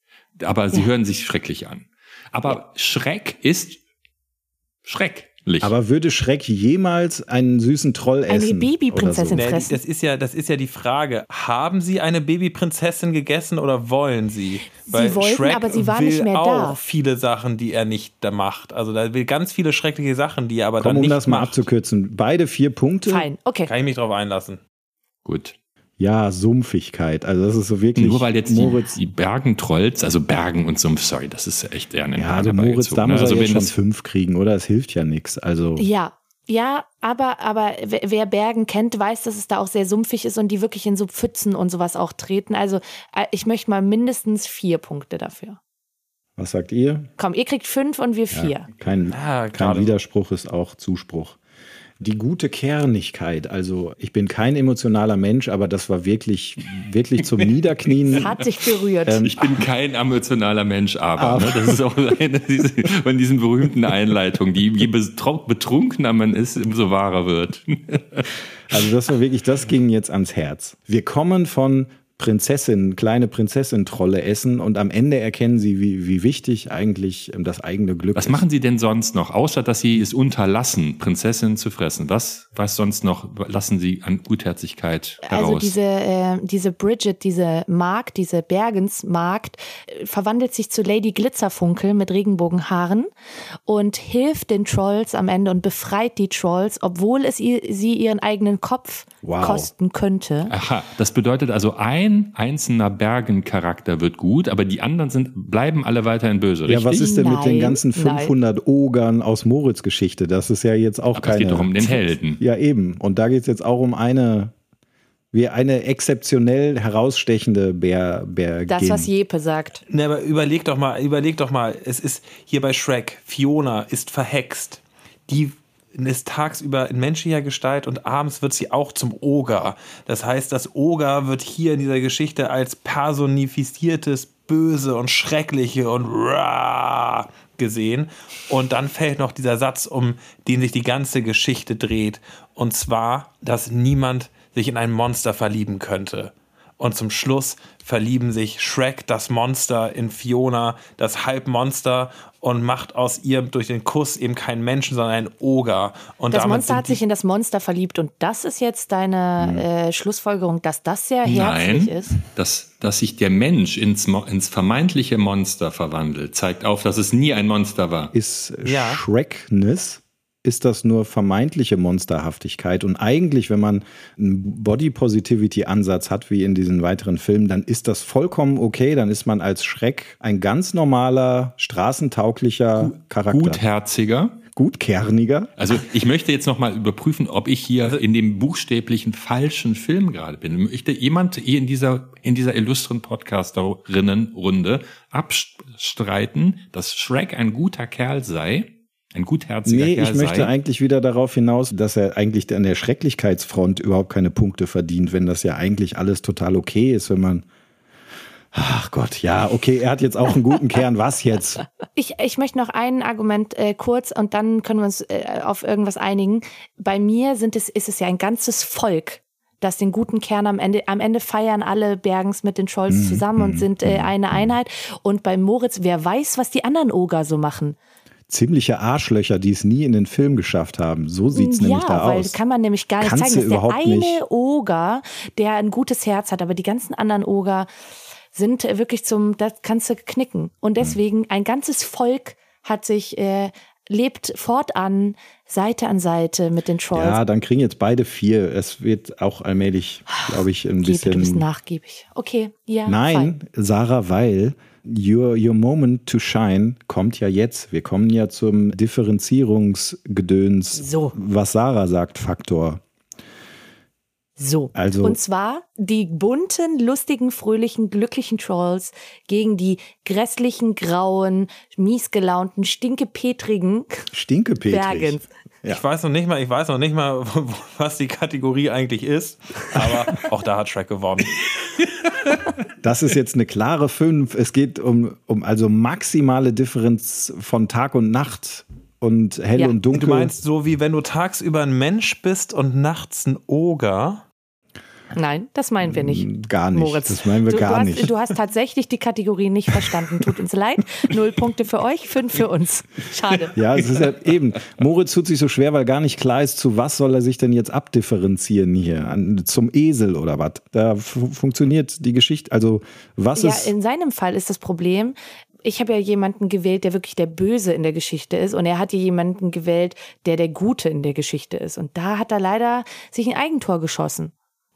Aber sie hören sich schrecklich an. Aber Schreck ist schrecklich. Aber würde Schreck jemals einen süßen Troll Eine essen? Babyprinzessin. oder Nee, fressen. das ist ja, das ist ja die Frage. Haben Sie eine Babyprinzessin gegessen oder wollen Sie? wollten, aber sie war will nicht mehr auch da. viele Sachen, die er nicht da macht. Also da will ganz viele schreckliche Sachen, die er aber So? Komm, dann um nicht das mal macht. abzukürzen. Beide vier Punkte. Fein, okay. Kann ich mich drauf einlassen. Gut. Ja, Sumpfigkeit. Also das ist so wirklich. Nur weil jetzt Moritz, die, die Bergentrolls, also Bergen und Sumpf, sorry, das ist echt eher eine ja, also Moritz, da muss er also jetzt wenn schon das, fünf kriegen, oder? Es hilft ja nichts. Also Ja. Ja, aber, aber wer Bergen kennt, weiß, dass es da auch sehr sumpfig ist und die wirklich in so Pfützen und sowas auch treten. Also äh, ich möchte mal mindestens vier Punkte dafür. was sagt ihr? Komm, ihr kriegt fünf und wir vier. Kein, Ah, kein. Widerspruch ist auch Zuspruch. Die gute Kernigkeit. Also ich bin kein emotionaler Mensch, aber das war wirklich, wirklich zum Niederknien. Hat dich berührt. Ähm, ich bin kein emotionaler Mensch, aber, Aber- ne, das ist auch eine diese, von diesen berühmten Einleitungen, die je betru- betrunkener man ist, umso wahrer wird. Also das war wirklich, das ging jetzt ans Herz. Wir kommen von Prinzessin, kleine Prinzessin-Trolle essen und am Ende erkennen sie, wie, wie wichtig eigentlich ähm, das eigene Glück Was ist. machen Sie denn sonst noch, außer dass Sie es unterlassen, Prinzessinnen zu fressen? Was, was sonst noch lassen Sie an Gutherzigkeit heraus? Also diese, äh, diese Bridget, diese Magd, diese Bergensmagd, äh, verwandelt sich zu Lady Glitzerfunkel mit Regenbogenhaaren und hilft den Trolls am Ende und befreit die Trolls, obwohl es ihr, sie ihren eigenen Kopf Wow. kosten könnte. Aha, das bedeutet also, ein einzelner Bergencharakter wird gut, aber die anderen sind, bleiben alle weiterhin böse, Ja, richtig? was ist denn mit den Nein, ganzen nein. 500 Ogern aus Moritz Geschichte? Das ist ja jetzt auch Aber es keine... geht doch um den Helden. Ja, eben. Und da geht es jetzt auch um eine, wie eine exzeptionell herausstechende Bär, Bär Das, was Jepe sagt. Ne, aber überleg doch mal, überleg doch mal, es ist hier bei Shrek, Fiona ist verhext. Die ist tagsüber in menschlicher Gestalt und abends wird sie auch zum Oger. Das heißt, das Oger wird hier in dieser Geschichte als personifiziertes Böse und Schreckliche und Ra gesehen. Und dann fällt noch dieser Satz, um den sich die ganze Geschichte dreht. Und zwar, dass niemand sich in ein Monster verlieben könnte. Und zum Schluss verlieben sich Shrek, das Monster, in Fiona, das Halbmonster und macht aus ihr durch den Kuss eben keinen Menschen, sondern einen Oger. Und Das Monster hat sich in das Monster verliebt und das ist jetzt deine äh, Schlussfolgerung, dass das sehr herzlich Nein, ist. dass, dass sich der Mensch ins, ins vermeintliche Monster verwandelt, zeigt auf, dass es nie ein Monster war. Ist Ja. Shrekness, ist das nur vermeintliche Monsterhaftigkeit. Und eigentlich, wenn man einen Body-Positivity-Ansatz hat, wie in diesen weiteren Filmen, dann ist das vollkommen okay. Dann ist man als Schreck ein ganz normaler, straßentauglicher Charakter. Gutherziger. Gutkerniger. Also ich möchte jetzt nochmal überprüfen, ob ich hier in dem buchstäblichen falschen Film gerade bin. Möchte jemand hier in dieser, in dieser illustren Podcasterinnenrunde abstreiten, dass Shrek ein guter Kerl sei? Ein gutherziger Nee, Kerl ich möchte sei? eigentlich wieder darauf hinaus, dass er eigentlich an der Schrecklichkeitsfront überhaupt keine Punkte verdient, wenn das ja eigentlich alles total okay ist, wenn man. Ach Gott, ja, okay, er hat jetzt auch einen guten Kern. Was jetzt? Ich, ich möchte noch ein Argument äh, kurz und dann können wir uns äh, auf irgendwas einigen. Bei mir sind es, ist es ja ein ganzes Volk, das den guten Kern am Ende, am Ende feiern alle Bergens mit den Scholz zusammen und sind äh, eine Einheit. Und bei Moritz, wer weiß, was die anderen Oger so machen. Ziemliche Arschlöcher, die es nie in den Film geschafft haben. So sieht es ja, nämlich da weil aus. kann man nämlich gar nicht Kannst zeigen. Das ist der eine nicht. Oger, der ein gutes Herz hat, aber die ganzen anderen Oger sind wirklich zum, das kannst du knicken. Und deswegen ein ganzes Volk hat sich, äh, lebt fortan Seite an Seite mit den Trolls. Ja, dann kriegen jetzt beide vier. Es wird auch allmählich, glaube ich, ein Gib, du bist bisschen. nachgiebig. Okay, ja. Nein, Sarah, weil your, your Moment to Shine kommt ja jetzt. Wir kommen ja zum Differenzierungsgedöns, So. was Sarah sagt, Faktor. So. Also- Und zwar die bunten, lustigen, fröhlichen, glücklichen Trolls gegen die grässlichen, grauen, miesgelaunten, stinkepetrigen Stinkepetrig. Bergens. Ich weiß noch nicht mal, ich weiß noch nicht mal, was die Kategorie eigentlich ist, aber auch da hat Shrek gewonnen. Das ist jetzt eine klare 5. Es geht um, um also maximale Differenz von Tag und Nacht und hell Ja. und dunkel. Du meinst so wie wenn du tagsüber ein Mensch bist und nachts ein Oger? Nein, das meinen wir nicht. Gar nicht. Moritz. Das meinen wir du, gar du hast, nicht. Du hast tatsächlich die Kategorie nicht verstanden. Tut uns leid. Null Punkte für euch, fünf für uns. Schade. Ja, es ist ja eben. Moritz tut sich so schwer, weil gar nicht klar ist, zu was soll er sich denn jetzt abdifferenzieren hier? An, zum Esel oder was? Da fu- funktioniert die Geschichte. Also, was Ja, ist. in seinem Fall ist das Problem, ich habe ja jemanden gewählt, der wirklich der Böse in der Geschichte ist und er hat hier jemanden gewählt, der der Gute in der Geschichte ist. Und da hat er leider sich ein Eigentor geschossen.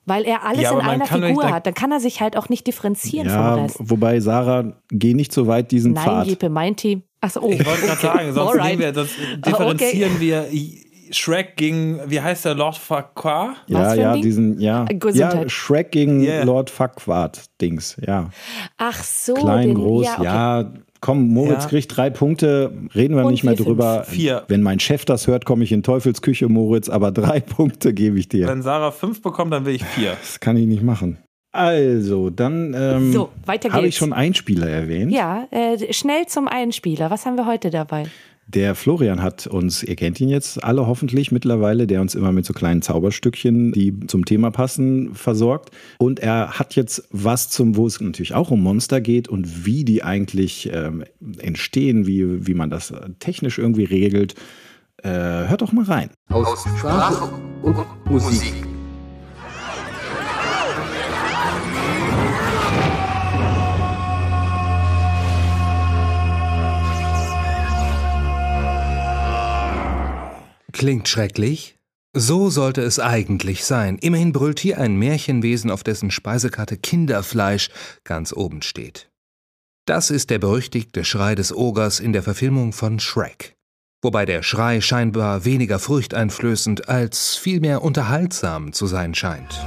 Weil er alles Ja, in einer Figur nicht- hat. Dann kann er sich halt auch nicht differenzieren Ja, vom Rest. wobei Sarah, geh nicht so weit diesen Nein, Pfad. Jeppe, mein Team. Achso, oh. Ich wollte gerade sagen, sonst, wir, sonst differenzieren wir Shrek gegen, wie heißt der, Lord Farquaad? Ja, ja, Ding? diesen, ja. Gesundheit. Ja, Shrek gegen Yeah. Lord Fuckwart-Dings, ja. Ach so. Klein, den, groß, ja. ja, okay. Komm, Moritz Ja. kriegt drei Punkte, reden wir Und nicht mehr drüber. fünf. Vier. Wenn mein Chef das hört, komme ich in Teufelsküche, Moritz, aber drei Punkte gebe ich dir. Wenn Sarah fünf bekommt, dann will ich vier. Das kann ich nicht machen. Also, dann ähm, So, weiter habe ich schon Einspieler erwähnt. Ja, äh, schnell zum Einspieler. Was haben wir heute dabei? Der Florian hat uns, ihr kennt ihn jetzt alle hoffentlich mittlerweile, der uns immer mit so kleinen Zauberstückchen, die zum Thema passen, versorgt. Und er hat jetzt was zum, wo es natürlich auch um Monster geht und wie die eigentlich ähm, entstehen, wie, wie man das technisch irgendwie regelt. Äh, hört doch mal rein. aus Sprache und Musik. Klingt schrecklich? So sollte es eigentlich sein. Immerhin brüllt hier ein Märchenwesen, auf dessen Speisekarte Kinderfleisch ganz oben steht. Das ist der berüchtigte Schrei des Ogers in der Verfilmung von Shrek. Wobei der Schrei scheinbar weniger furchteinflößend als vielmehr unterhaltsam zu sein scheint.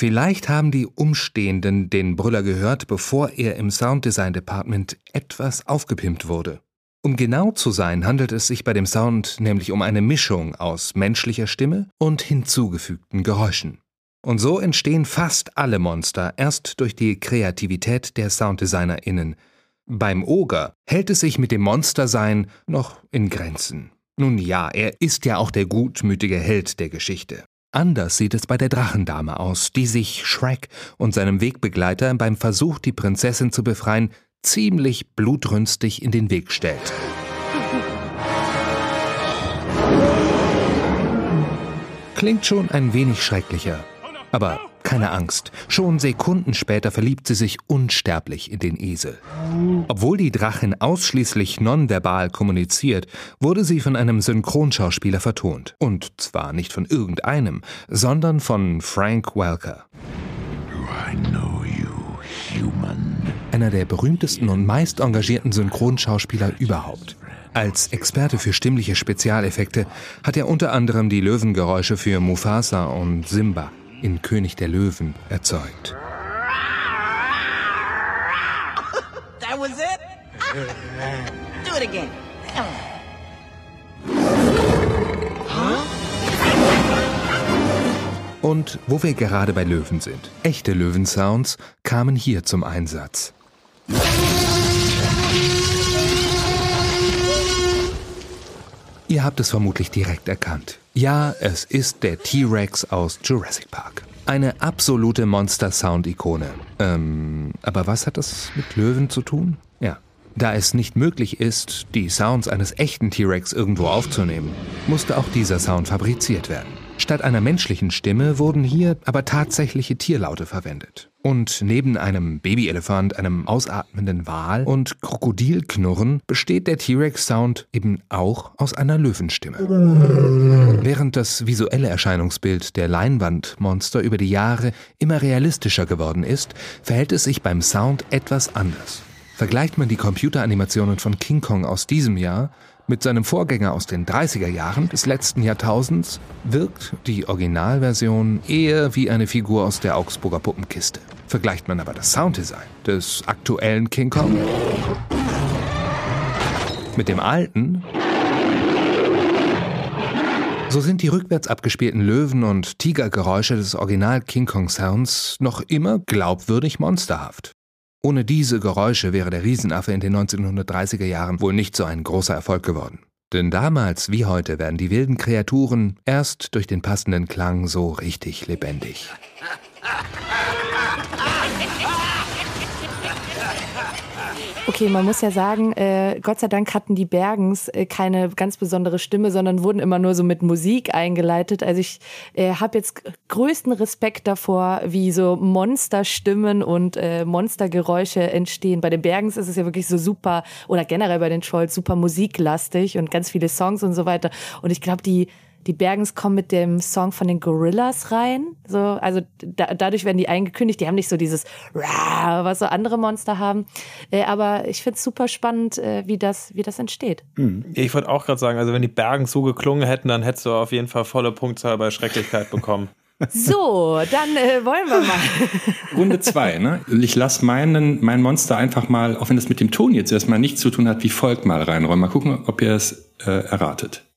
Vielleicht haben die Umstehenden den Brüller gehört, bevor er im Sounddesign Department etwas aufgepimpt wurde. Um genau zu sein, handelt es sich bei dem Sound nämlich um eine Mischung aus menschlicher Stimme und hinzugefügten Geräuschen. Und so entstehen fast alle Monster erst durch die Kreativität der SounddesignerInnen. Beim Oger hält es sich mit dem Monstersein noch in Grenzen. Nun ja, er ist ja auch der gutmütige Held der Geschichte. Anders sieht es bei der Drachendame aus, die sich Shrek und seinem Wegbegleiter beim Versuch, die Prinzessin zu befreien, ziemlich blutrünstig in den Weg stellt. Klingt schon ein wenig schrecklicher. Aber keine Angst, schon Sekunden später verliebt sie sich unsterblich in den Esel. Obwohl die Drachin ausschließlich nonverbal kommuniziert, wurde sie von einem Synchronschauspieler vertont. Und zwar nicht von irgendeinem, sondern von Frank Welker. Einer der berühmtesten und meist engagierten Synchronschauspieler überhaupt. Als Experte für stimmliche Spezialeffekte hat er unter anderem die Löwengeräusche für Mufasa und Simba in König der Löwen erzeugt. That was it? Do it again. Und wo wir gerade bei Löwen sind, echte Löwensounds kamen hier zum Einsatz. Ihr habt es vermutlich direkt erkannt. Ja, es ist der T-Rex aus Jurassic Park. Eine absolute Monster-Sound-Ikone. Ähm, aber was hat das mit Löwen zu tun? Ja. Da es nicht möglich ist, die Sounds eines echten T-Rex irgendwo aufzunehmen, musste auch dieser Sound fabriziert werden. Statt einer menschlichen Stimme wurden hier aber tatsächliche Tierlaute verwendet. Und neben einem Babyelefant, einem ausatmenden Wal und Krokodilknurren besteht der T-Rex-Sound eben auch aus einer Löwenstimme. Während das visuelle Erscheinungsbild der Leinwandmonster über die Jahre immer realistischer geworden ist, verhält es sich beim Sound etwas anders. Vergleicht man die Computeranimationen von King Kong aus diesem Jahr mit seinem Vorgänger aus den 30er Jahren des letzten Jahrtausends wirkt die Originalversion eher wie eine Figur aus der Augsburger Puppenkiste. Vergleicht man aber das Sounddesign des aktuellen King Kong mit dem alten, so sind die rückwärts abgespielten Löwen- und Tigergeräusche des Original King Kong Sounds noch immer glaubwürdig monsterhaft. Ohne diese Geräusche wäre der Riesenaffe in den 1930er Jahren wohl nicht so ein großer Erfolg geworden. Denn damals wie heute werden die wilden Kreaturen erst durch den passenden Klang so richtig lebendig. Okay, man muss ja sagen, äh, Gott sei Dank hatten die Bergens äh, keine ganz besondere Stimme, sondern wurden immer nur so mit Musik eingeleitet. Also ich äh, habe jetzt größten Respekt davor, wie so Monsterstimmen und äh, Monstergeräusche entstehen. Bei den Bergens ist es ja wirklich so super, oder generell bei den Trolls super musiklastig und ganz viele Songs und so weiter. Und ich glaube, die die Bergens kommen mit dem Song von den Gorillas rein. So, also da, dadurch werden die eingekündigt. Die haben nicht so dieses Rah, was so andere Monster haben. Äh, aber ich finde es super spannend, äh, wie, das, wie das entsteht. Mhm. Ich wollte auch gerade sagen, also wenn die Bergens so geklungen hätten, dann hättest du auf jeden Fall volle Punktzahl bei Schrecklichkeit bekommen. So, dann äh, wollen wir mal. Runde zwei, ne? Ich lasse meinen, mein Monster einfach mal, auch wenn das mit dem Ton jetzt erstmal nichts zu tun hat, wie folgt mal reinräumen. Mal gucken, ob ihr es äh, erratet.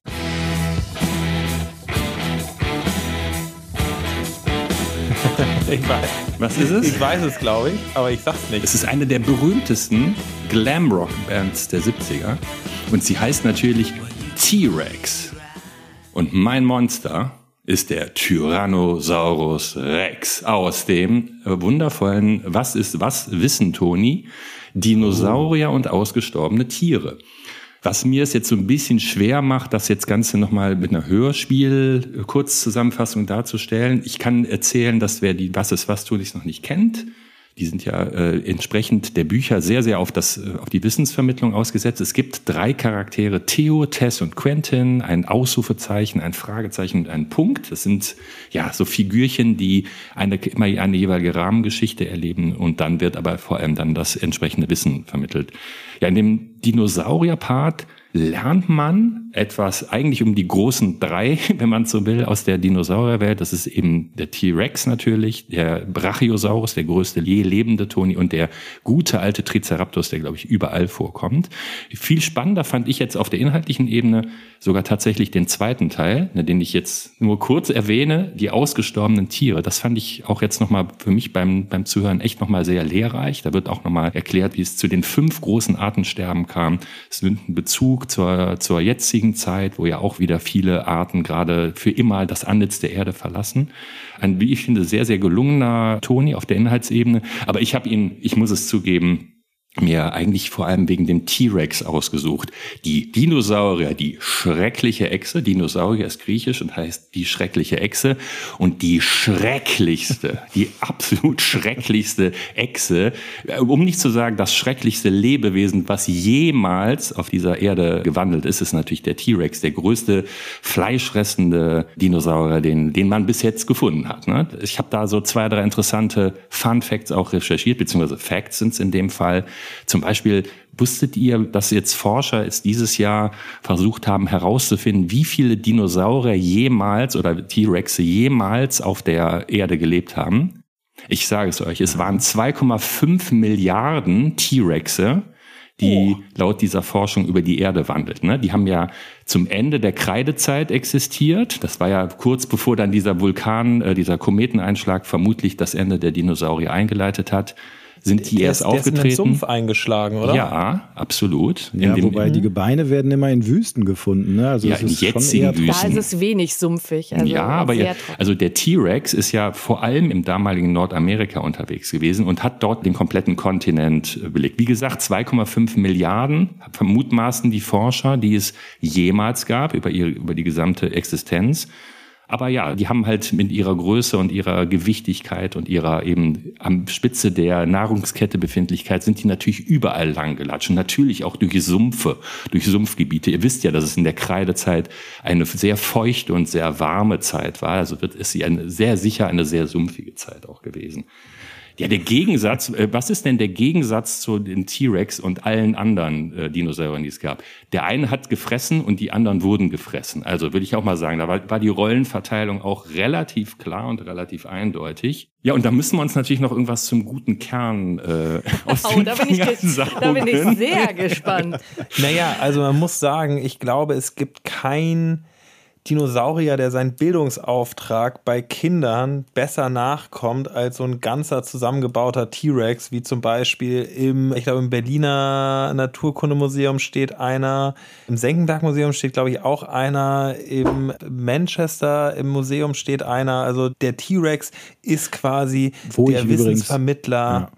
Ich weiß. Was ist es? Ich weiß es, glaube ich, aber ich sag's nicht. Es ist eine der berühmtesten Glamrock-Bands der 70er. Und sie heißt natürlich T-Rex. Und mein Monster ist der Tyrannosaurus Rex aus dem wundervollen Was ist was Wissen, Toni? Dinosaurier und ausgestorbene Tiere. Was mir es jetzt so ein bisschen schwer macht, das jetzt Ganze nochmal mit einer Hörspiel-Kurzzusammenfassung darzustellen. Ich kann erzählen, dass wer die Was ist was Tunis noch nicht kennt, die sind ja äh, entsprechend der Bücher sehr, sehr auf, das, äh, auf die Wissensvermittlung ausgesetzt. Es gibt drei Charaktere, Theo, Tess und Quentin, ein Ausrufezeichen, ein Fragezeichen und ein Punkt. Das sind ja so Figürchen, die eine, immer eine jeweilige Rahmengeschichte erleben und dann wird aber vor allem dann das entsprechende Wissen vermittelt. Ja, in dem Dinosaurier-Part lernt man etwas eigentlich um die großen drei, wenn man so will, aus der Dinosaurierwelt. Das ist eben der T-Rex natürlich, der Brachiosaurus, der größte je lebende Toni und der gute alte Triceratops, der glaube ich überall vorkommt. Viel spannender fand ich jetzt auf der inhaltlichen Ebene sogar tatsächlich den zweiten Teil, ne, den ich jetzt nur kurz erwähne, die ausgestorbenen Tiere. Das fand ich auch jetzt nochmal für mich beim, beim Zuhören echt nochmal sehr lehrreich. Da wird auch nochmal erklärt, wie es zu den fünf großen Artensterben kam. Es nimmt einen Bezug zur, zur jetzigen Zeit, wo ja auch wieder viele Arten gerade für immer das Antlitz der Erde verlassen. Ein, wie ich finde, sehr, sehr gelungener Toni auf der Inhaltsebene. Aber ich habe ihn, ich muss es zugeben, mir eigentlich vor allem wegen dem T-Rex ausgesucht. Die Dinosaurier, die schreckliche Echse. Dinosaurier ist griechisch und heißt die schreckliche Echse. Und die schrecklichste, die absolut schrecklichste Echse, äh, um nicht zu sagen das schrecklichste Lebewesen, was jemals auf dieser Erde gewandelt ist, ist natürlich der T-Rex, der größte fleischfressende Dinosaurier, den, den man bis jetzt gefunden hat. Ne? Ich habe da so zwei, drei interessante Fun Facts auch recherchiert, beziehungsweise Facts sind es in dem Fall. Zum Beispiel wusstet ihr, dass jetzt Forscher es dieses Jahr versucht haben herauszufinden, wie viele Dinosaurier jemals oder T-Rexe jemals auf der Erde gelebt haben? Ich sage es euch, es waren 2,5 Milliarden T-Rexe, die oh. laut dieser Forschung über die Erde wandelt. Ne? Die haben ja zum Ende der Kreidezeit existiert. Das war ja kurz bevor dann dieser Vulkan, äh, dieser Kometeneinschlag vermutlich das Ende der Dinosaurier eingeleitet hat. Sind die der erst ist, der aufgetreten. Ist in den Sumpf eingeschlagen, oder? Ja, absolut. Ja, dem- wobei die Gebeine werden immer in Wüsten gefunden. Ne? Also Ja, es in jetzigen eher Wüsten. Da ist es wenig sumpfig. Also ja, aber ja, also der T-Rex ist ja vor allem im damaligen Nordamerika unterwegs gewesen und hat dort den kompletten Kontinent äh, belegt. Wie gesagt, 2,5 Milliarden vermutmaßen die Forscher, die es jemals gab über, ihre, über die gesamte Existenz. Aber ja, die haben halt mit ihrer Größe und ihrer Gewichtigkeit und ihrer eben am Spitze der Nahrungskette Befindlichkeit sind die natürlich überall lang gelatscht. Und natürlich auch durch Sumpfe, durch Sumpfgebiete. Ihr wisst ja, dass es in der Kreidezeit eine sehr feuchte und sehr warme Zeit war. Also wird ist sie eine, sehr sicher eine sehr sumpfige Zeit auch gewesen. Ja, der Gegensatz, äh, was ist denn der Gegensatz zu den T-Rex und allen anderen äh, Dinosauriern, die es gab? Der eine hat gefressen und die anderen wurden gefressen. Also würde ich auch mal sagen, da war, war die Rollenverteilung auch relativ klar und relativ eindeutig. Ja, und da müssen wir uns natürlich noch irgendwas zum guten Kern äh, aus Oh, den da bin, ich, da bin ich sehr gespannt. Naja, also man muss sagen, ich glaube, es gibt kein Dinosaurier, der seinen Bildungsauftrag bei Kindern besser nachkommt als so ein ganzer zusammengebauter T-Rex, wie zum Beispiel im, ich glaube, im Berliner Naturkundemuseum steht einer, im Senckenberg-Museum steht, glaube ich, auch einer, im Manchester im Museum steht einer. Also der T-Rex ist quasi Wo der ich übrigens- Wissensvermittler. Ja.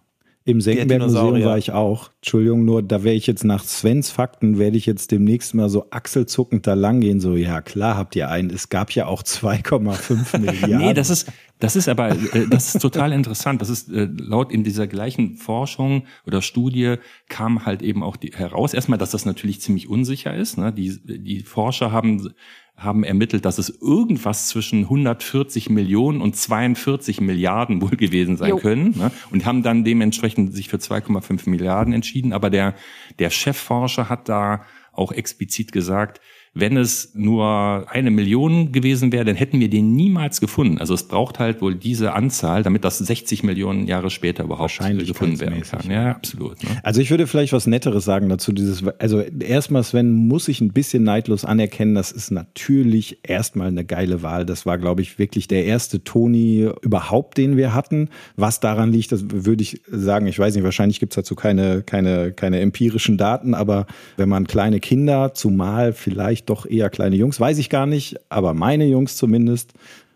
Im Senckenberg-Museum war ich auch. Entschuldigung, nur da werde ich jetzt nach Svens Fakten, werde ich jetzt demnächst mal so achselzuckend da lang gehen. So, ja, klar habt ihr einen. Es gab ja auch 2,5 Milliarden. Nee, das ist, das ist aber, äh, das ist total interessant. Das ist äh, laut in dieser gleichen Forschung oder Studie kam halt eben auch die, heraus. Erstmal, dass das natürlich ziemlich unsicher ist. Ne? Die, die Forscher haben haben ermittelt, dass es irgendwas zwischen 140 Millionen und 42 Milliarden wohl gewesen sein Jo. können ne? und haben dann dementsprechend sich für 2,5 Milliarden entschieden. Aber der, der Chefforscher hat da auch explizit gesagt, wenn es nur eine Million gewesen wäre, dann hätten wir den niemals gefunden. Also es braucht halt wohl diese Anzahl, damit das 60 Millionen Jahre später überhaupt gefunden werden kann. Ja, absolut. Ne? Also ich würde vielleicht was Netteres sagen dazu. Dieses, also erstmal, Sven, muss ich ein bisschen neidlos anerkennen, das ist natürlich erstmal eine geile Wahl. Das war, glaube ich, wirklich der erste Toni überhaupt, den wir hatten. Was daran liegt, das würde ich sagen, ich weiß nicht, wahrscheinlich gibt es dazu keine, keine, keine empirischen Daten, aber wenn man kleine Kinder, zumal vielleicht doch eher kleine Jungs, weiß ich gar nicht, aber meine Jungs zumindest,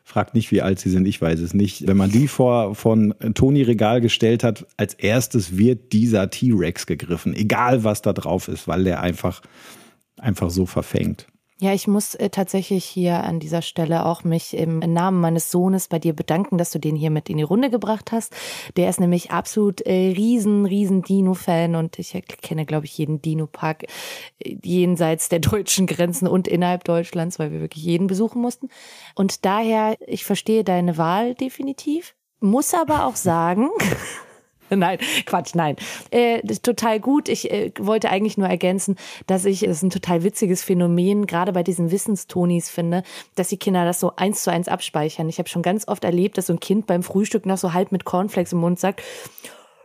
Fragt nicht, wie alt sie sind, ich weiß es nicht. Wenn man die vor von Toni Regal gestellt hat, als erstes wird dieser T-Rex gegriffen, egal was da drauf ist, weil der einfach, einfach so verfängt. Ja, ich muss äh, tatsächlich hier an dieser Stelle auch mich im Namen meines Sohnes bei dir bedanken, dass du den hier mit in die Runde gebracht hast. Der ist nämlich absolut äh, riesen, riesen Dino-Fan und ich kenne, glaube ich, jeden Dino-Park äh, jenseits der deutschen Grenzen und innerhalb Deutschlands, weil wir wirklich jeden besuchen mussten. Und daher, ich verstehe deine Wahl definitiv, muss aber auch sagen, Nein, Quatsch, nein. Äh, das total gut. Ich äh, wollte eigentlich nur ergänzen, dass ich es ein total witziges Phänomen, gerade bei diesen Wissenstonis finde, dass die Kinder das so eins zu eins abspeichern. Ich habe schon ganz oft erlebt, dass so ein Kind beim Frühstück noch so halb mit Cornflakes im Mund sagt,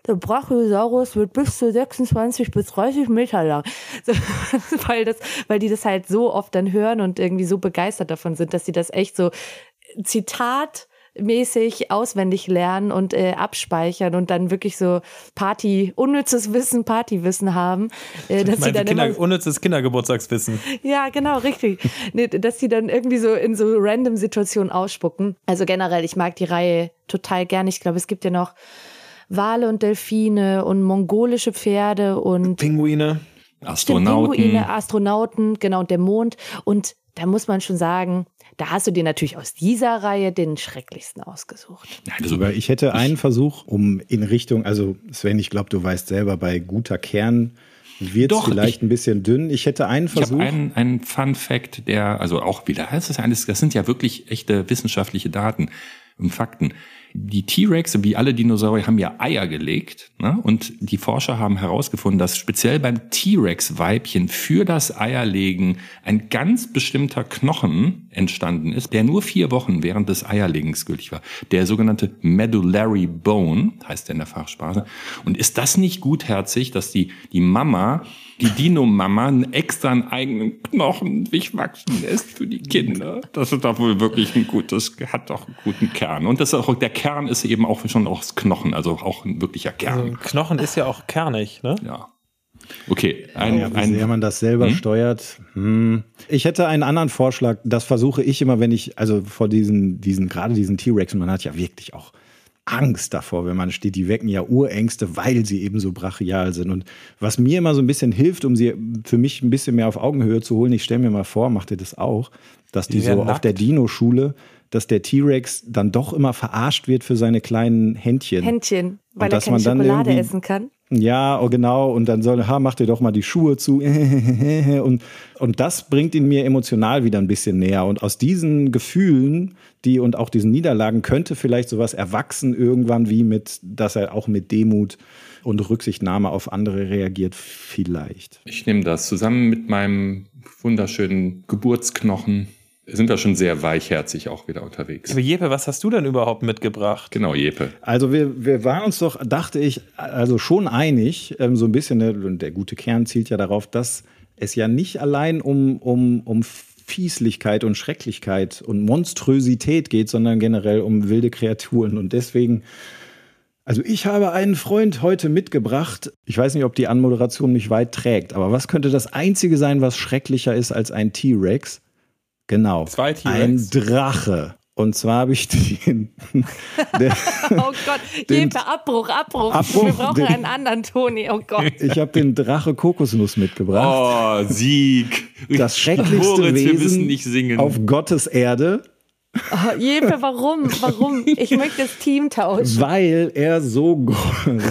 der Brachiosaurus wird bis zu 26 bis 30 Meter lang. So, weil, das, weil die das halt so oft dann hören und irgendwie so begeistert davon sind, dass sie das echt so Zitat mäßig auswendig lernen und äh, abspeichern und dann wirklich so Party, unnützes Wissen, Partywissen haben. Äh, dass sie dann Kinder, immer, unnützes Kindergeburtstagswissen. ja, genau, richtig. Nee, dass sie dann irgendwie so in so random Situationen ausspucken. Also generell, ich mag die Reihe total gern. Ich glaube, es gibt ja noch Wale und Delfine und mongolische Pferde und Pinguine. Stimmt, Astronauten. Pinguine, Astronauten, genau, und der Mond. Und da muss man schon sagen, da hast du dir natürlich aus dieser Reihe den schrecklichsten ausgesucht. Also, Aber ich hätte einen Versuch, um in Richtung, also Sven, ich glaube, du weißt selber, bei guter Kern wird es Doch, vielleicht ich- ein bisschen dünn. Ich hätte einen Ich habe Versuch. einen, einen Fun Fact, der, also auch wieder, das ist alles, das sind ja wirklich echte wissenschaftliche Daten und Fakten. Die T-Rex, wie alle Dinosaurier, haben ja Eier gelegt. Ne? Und die Forscher haben herausgefunden, dass speziell beim T-Rex-Weibchen für das Eierlegen ein ganz bestimmter Knochen entstanden ist, der nur vier Wochen während des Eierlegens gültig war. Der sogenannte Medullary Bone, heißt der in der Fachsprache. Und ist das nicht gutherzig, dass die, die Mama, die Dino-Mama, einen extra einen eigenen Knochen durchwachsen lässt für die Kinder? Das ist doch wohl wirklich ein gutes, hat doch einen guten Kern. Und das ist auch, der Kern ist eben auch schon aus Knochen, also auch ein wirklicher Kern. Also Knochen ist ja auch kernig, ne? Ja. Okay, ein, Ja, wie ein, sehr man das selber Hm? steuert. Hm. Ich hätte einen anderen Vorschlag. Das versuche ich immer, wenn ich, also vor diesen, diesen, gerade diesen T-Rex, man hat ja wirklich auch Angst davor, wenn man steht. Die wecken ja Urängste, weil sie eben so brachial sind. Und was mir immer so ein bisschen hilft, um sie für mich ein bisschen mehr auf Augenhöhe zu holen, ich stelle mir mal vor, macht ihr das auch, dass die, Die so auf nackt. der Dino-Schule, dass der T-Rex dann doch immer verarscht wird für seine kleinen Händchen. Händchen, weil Und er dass keine man dann Schokolade essen kann. Ja, oh genau. Und dann soll, ha, mach dir doch mal die Schuhe zu. Und, und das bringt ihn mir emotional wieder ein bisschen näher. Und aus diesen Gefühlen, die und auch diesen Niederlagen könnte vielleicht sowas erwachsen irgendwann wie mit, dass er auch mit Demut und Rücksichtnahme auf andere reagiert, vielleicht. Ich nehme das zusammen mit meinem wunderschönen Geburtsknochen. Sind wir schon sehr weichherzig auch wieder unterwegs. Aber Jeppe, was hast du denn überhaupt mitgebracht? Genau, Jeppe. Also wir, wir waren uns doch, dachte ich, also schon einig, ähm, so ein bisschen, ne, der gute Kern zielt ja darauf, dass es ja nicht allein um, um, um Fieslichkeit und Schrecklichkeit und Monströsität geht, sondern generell um wilde Kreaturen. Und deswegen, also ich habe einen Freund heute mitgebracht. Ich weiß nicht, ob die Anmoderation mich weit trägt, aber was könnte das Einzige sein, was schrecklicher ist als ein T-Rex? Genau. Zwei T-Rex. Ein Drache. Und zwar habe ich den. der, Oh Gott, Den- Jeppe, Abbruch, Abbruch. Abbruch, Wir brauchen den- einen anderen Toni, oh Gott. Ich habe den Drache Kokosnuss mitgebracht. Oh, Sieg. das schrecklichste Moritz, wir Wesen müssen nicht singen. auf Gottes Erde, Oh, Jeppe, warum? Warum? Ich möchte das Team tauschen. weil er so,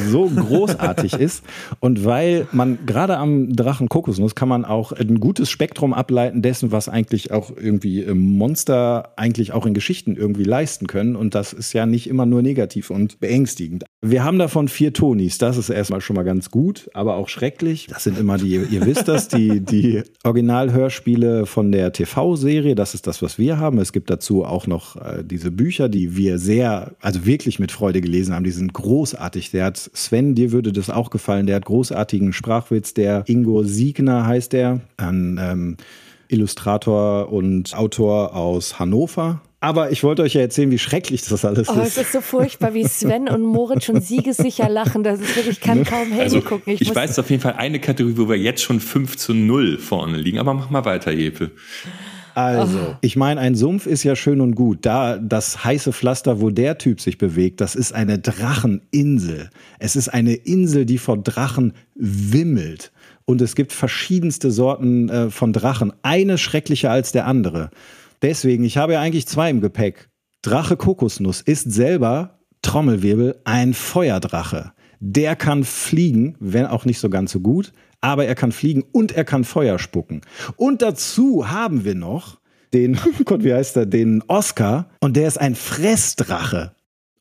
so großartig ist und weil man gerade am Drachen Kokosnuss kann man auch ein gutes Spektrum ableiten dessen, was eigentlich auch irgendwie äh, Monster eigentlich auch in Geschichten irgendwie leisten können und das ist ja nicht immer nur negativ und beängstigend. Wir haben davon vier Tonis, das ist erstmal schon mal ganz gut, aber auch schrecklich. Das sind immer die, ihr wisst das, die, die Originalhörspiele von der TV-Serie, das ist das, was wir haben. Es gibt dazu auch noch äh, diese Bücher, die wir sehr, also wirklich mit Freude gelesen haben. Die sind großartig. Der hat, Sven, dir würde das auch gefallen, der hat großartigen Sprachwitz. Der Ingo Siegner heißt der, ein ähm, Illustrator und Autor aus Hannover. Aber ich wollte euch ja erzählen, wie schrecklich das alles Oh, es ist. ist so furchtbar, wie Sven und Moritz schon siegessicher lachen. Das ist wirklich, ich kann kaum Also, hingucken. ich, muss- weiß auf jeden Fall eine Kategorie, wo wir jetzt schon 5 zu 0 vorne liegen. Aber mach mal weiter, Jeppe. Also, ich meine, ein Sumpf ist ja schön und gut. Da das heiße Pflaster, wo der Typ sich bewegt, das ist eine Dracheninsel. Es ist eine Insel, die vor Drachen wimmelt. Und es gibt verschiedenste Sorten äh, von Drachen. Eine schrecklicher als der andere. Deswegen, ich habe ja eigentlich zwei im Gepäck. Drache Kokosnuss ist selber, Trommelwirbel, ein Feuerdrache. Der kann fliegen, wenn auch nicht so ganz so gut, aber er kann fliegen und er kann Feuer spucken. Und dazu haben wir noch den, oh Gott, wie heißt er, den Oscar und der ist ein Fressdrache.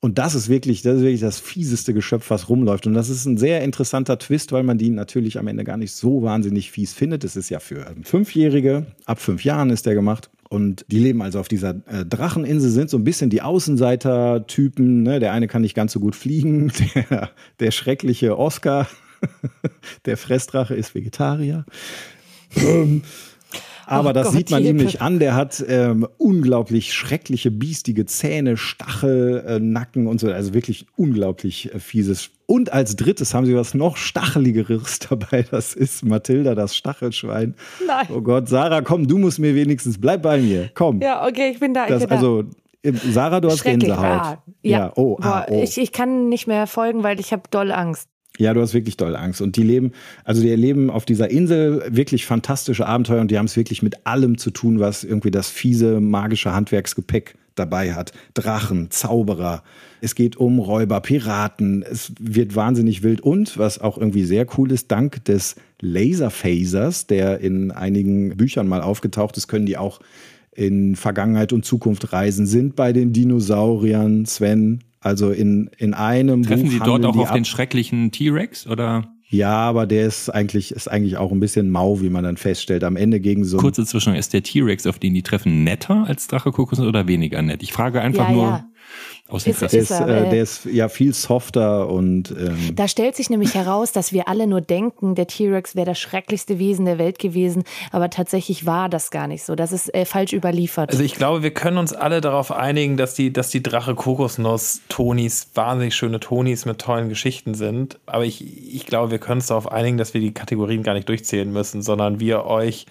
Und das ist wirklich, das ist wirklich das fieseste Geschöpf, was rumläuft. Und das ist ein sehr interessanter Twist, weil man die natürlich am Ende gar nicht so wahnsinnig fies findet. Es ist ja für Fünfjährige, ab fünf Jahren ist der gemacht. Und die leben also auf dieser äh, Dracheninsel, sind so ein bisschen die Außenseiter-Typen. Ne? Der eine kann nicht ganz so gut fliegen. Der, der schreckliche Oscar, der Fressdrache, ist Vegetarier. Ähm, aber Oh das Gott, sieht man ihm nicht an. Der hat ähm, unglaublich schreckliche, biestige Zähne, Stachel, äh, Nacken und so. Also wirklich unglaublich äh, fieses. Und als drittes haben sie was noch Stacheligeres dabei. Das ist Mathilda, das Stachelschwein. Nein. Oh Gott, Sarah, komm, du musst mir wenigstens, bleib bei mir. Komm. Ja, okay, ich bin da. Ich das, bin da. also, Sarah, du hast. Gänsehaut. Ah, ja. oh, ah, oh. Ich, ich kann nicht mehr folgen, weil ich habe doll Angst. Ja, du hast wirklich doll Angst. Und die leben, also die erleben auf dieser Insel wirklich fantastische Abenteuer und die haben es wirklich mit allem zu tun, was irgendwie das fiese, magische Handwerksgepäck dabei hat. Drachen, Zauberer. Es geht um Räuber, Piraten. Es wird wahnsinnig wild und, was auch irgendwie sehr cool ist, dank des Laserphasers, der in einigen Büchern mal aufgetaucht ist, können die auch in Vergangenheit und Zukunft reisen, sind bei den Dinosauriern, Sven. Also in, in einem Treffen Buch Sie dort auch auf ab. den schrecklichen T-Rex oder? Ja, aber der ist eigentlich, ist eigentlich auch ein bisschen mau, wie man dann feststellt. Am Ende gegen so. Kurze Zwischung, ist der T-Rex, auf den die treffen, netter als Drache Kokosnuss oder weniger nett? Ich frage einfach Ja, nur ja. Aus Ist- Interesse. Der ist, er, äh, der ist ja viel softer und ähm, Da stellt sich nämlich heraus, dass wir alle nur denken, der T-Rex wäre das schrecklichste Wesen der Welt gewesen, aber tatsächlich war das gar nicht so. Das ist äh, falsch überliefert. Also ich glaube, wir können uns alle darauf einigen, dass die, dass die Drache Kokosnuss Tonis wahnsinnig schöne Tonis mit tollen Geschichten sind. Aber ich, ich glaube, wir können uns darauf einigen, dass wir die Kategorien gar nicht durchzählen müssen, sondern wir euch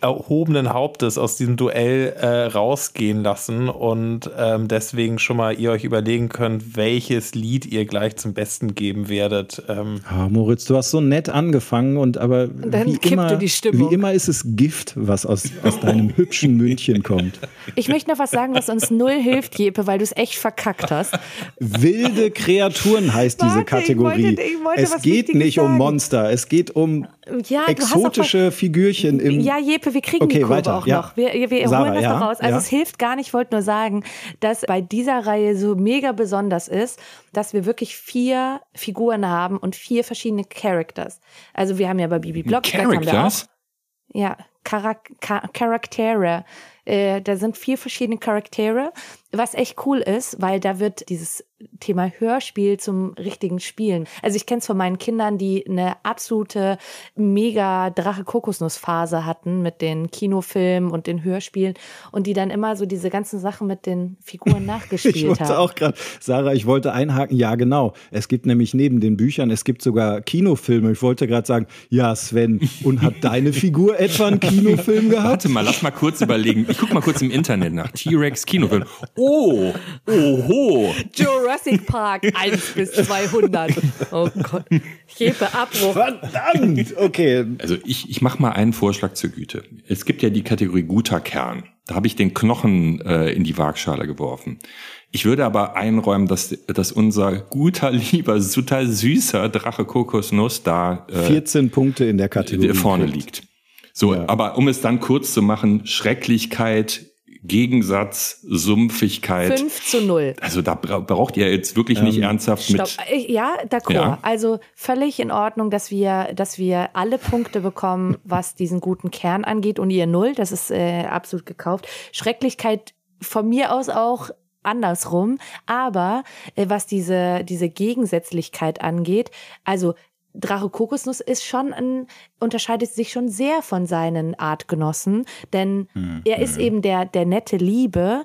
erhobenen Hauptes aus diesem Duell äh, rausgehen lassen und ähm, deswegen schon mal ihr euch überlegen könnt, welches Lied ihr gleich zum Besten geben werdet. Ähm, Ah, Moritz, du hast so nett angefangen und aber Dann wie, immer, die Stimmung. wie immer ist es Gift, was aus, aus deinem hübschen Mündchen kommt. Ich möchte noch was sagen, was uns null hilft, Jeppe, weil du es echt verkackt hast. Wilde Kreaturen heißt diese Warte, ich Kategorie. wollte- ich wollte es was geht Wichtiges nicht um sagen. Monster, es geht um Ja, exotische Figürchen im. Ja, Jeppe, wir kriegen Okay, die Kurve weiter, auch ja. noch. Wir, wir Sarah, holen das ja, noch raus. Also ja. es hilft gar nicht. Ich wollte nur sagen, dass bei dieser Reihe so mega besonders ist, dass wir wirklich vier Figuren haben und vier verschiedene Characters. Also wir haben ja bei Bibi auch Characters? ja, Charak Cha- Charaktere. Äh, da sind vier verschiedene Charaktere, was echt cool ist, weil da wird dieses Thema Hörspiel zum richtigen Spielen. Also ich kenne es von meinen Kindern, die eine absolute mega Drache Kokosnuss Phase hatten mit den Kinofilmen und den Hörspielen und die dann immer so diese ganzen Sachen mit den Figuren nachgespielt Ich wollte haben. auch gerade, Sarah, ich wollte einhaken, ja genau. Es gibt nämlich neben den Büchern, es gibt sogar Kinofilme. Ich wollte gerade sagen, ja Sven, und hat deine Figur etwa einen Kinofilm gehabt? Warte mal, lass mal kurz überlegen. Ich guck mal kurz im Internet nach. T-Rex Kinofilm. Oh, oho. Jurassic Park 1 bis 200. Oh Gott. Ich gebe Abbruch. Verdammt! Okay, Also ich, ich mache mal einen Vorschlag zur Güte. Es gibt ja die Kategorie guter Kern. Da habe ich den Knochen äh, in die Waagschale geworfen. Ich würde aber einräumen, dass, dass unser guter, lieber, total süßer Drache Kokosnuss da äh, 14 Punkte in der Kategorie. vorne kriegt. liegt. So, Ja. aber um es dann kurz zu machen, Schrecklichkeit, Gegensatz, Sumpfigkeit. 5 zu 0. Also da bra braucht ihr jetzt wirklich nicht ernsthaft Stopp. mit. Äh, Ja, d'accord. Ja. Also völlig in Ordnung, dass wir, dass wir alle Punkte bekommen, was diesen guten Kern angeht und ihr Null. Das ist äh, absolut gekauft. Schrecklichkeit von mir aus auch andersrum. Aber äh, was diese, diese Gegensätzlichkeit angeht, also Drache Kokosnuss ist schon ein, unterscheidet sich schon sehr von seinen Artgenossen, denn er ist eben der, der nette Liebe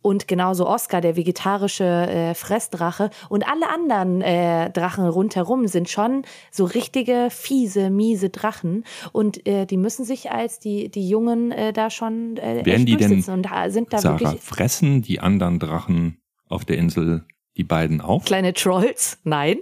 und genauso Oscar, der vegetarische äh, Fressdrache. Und alle anderen äh, Drachen rundherum sind schon so richtige fiese, miese Drachen. Und äh, die müssen sich als die, die Jungen äh, da schon äh, Werden die denn, und äh, sind da Sarah, wirklich fressen die anderen Drachen auf der Insel die beiden auf? kleine Trolls? Nein.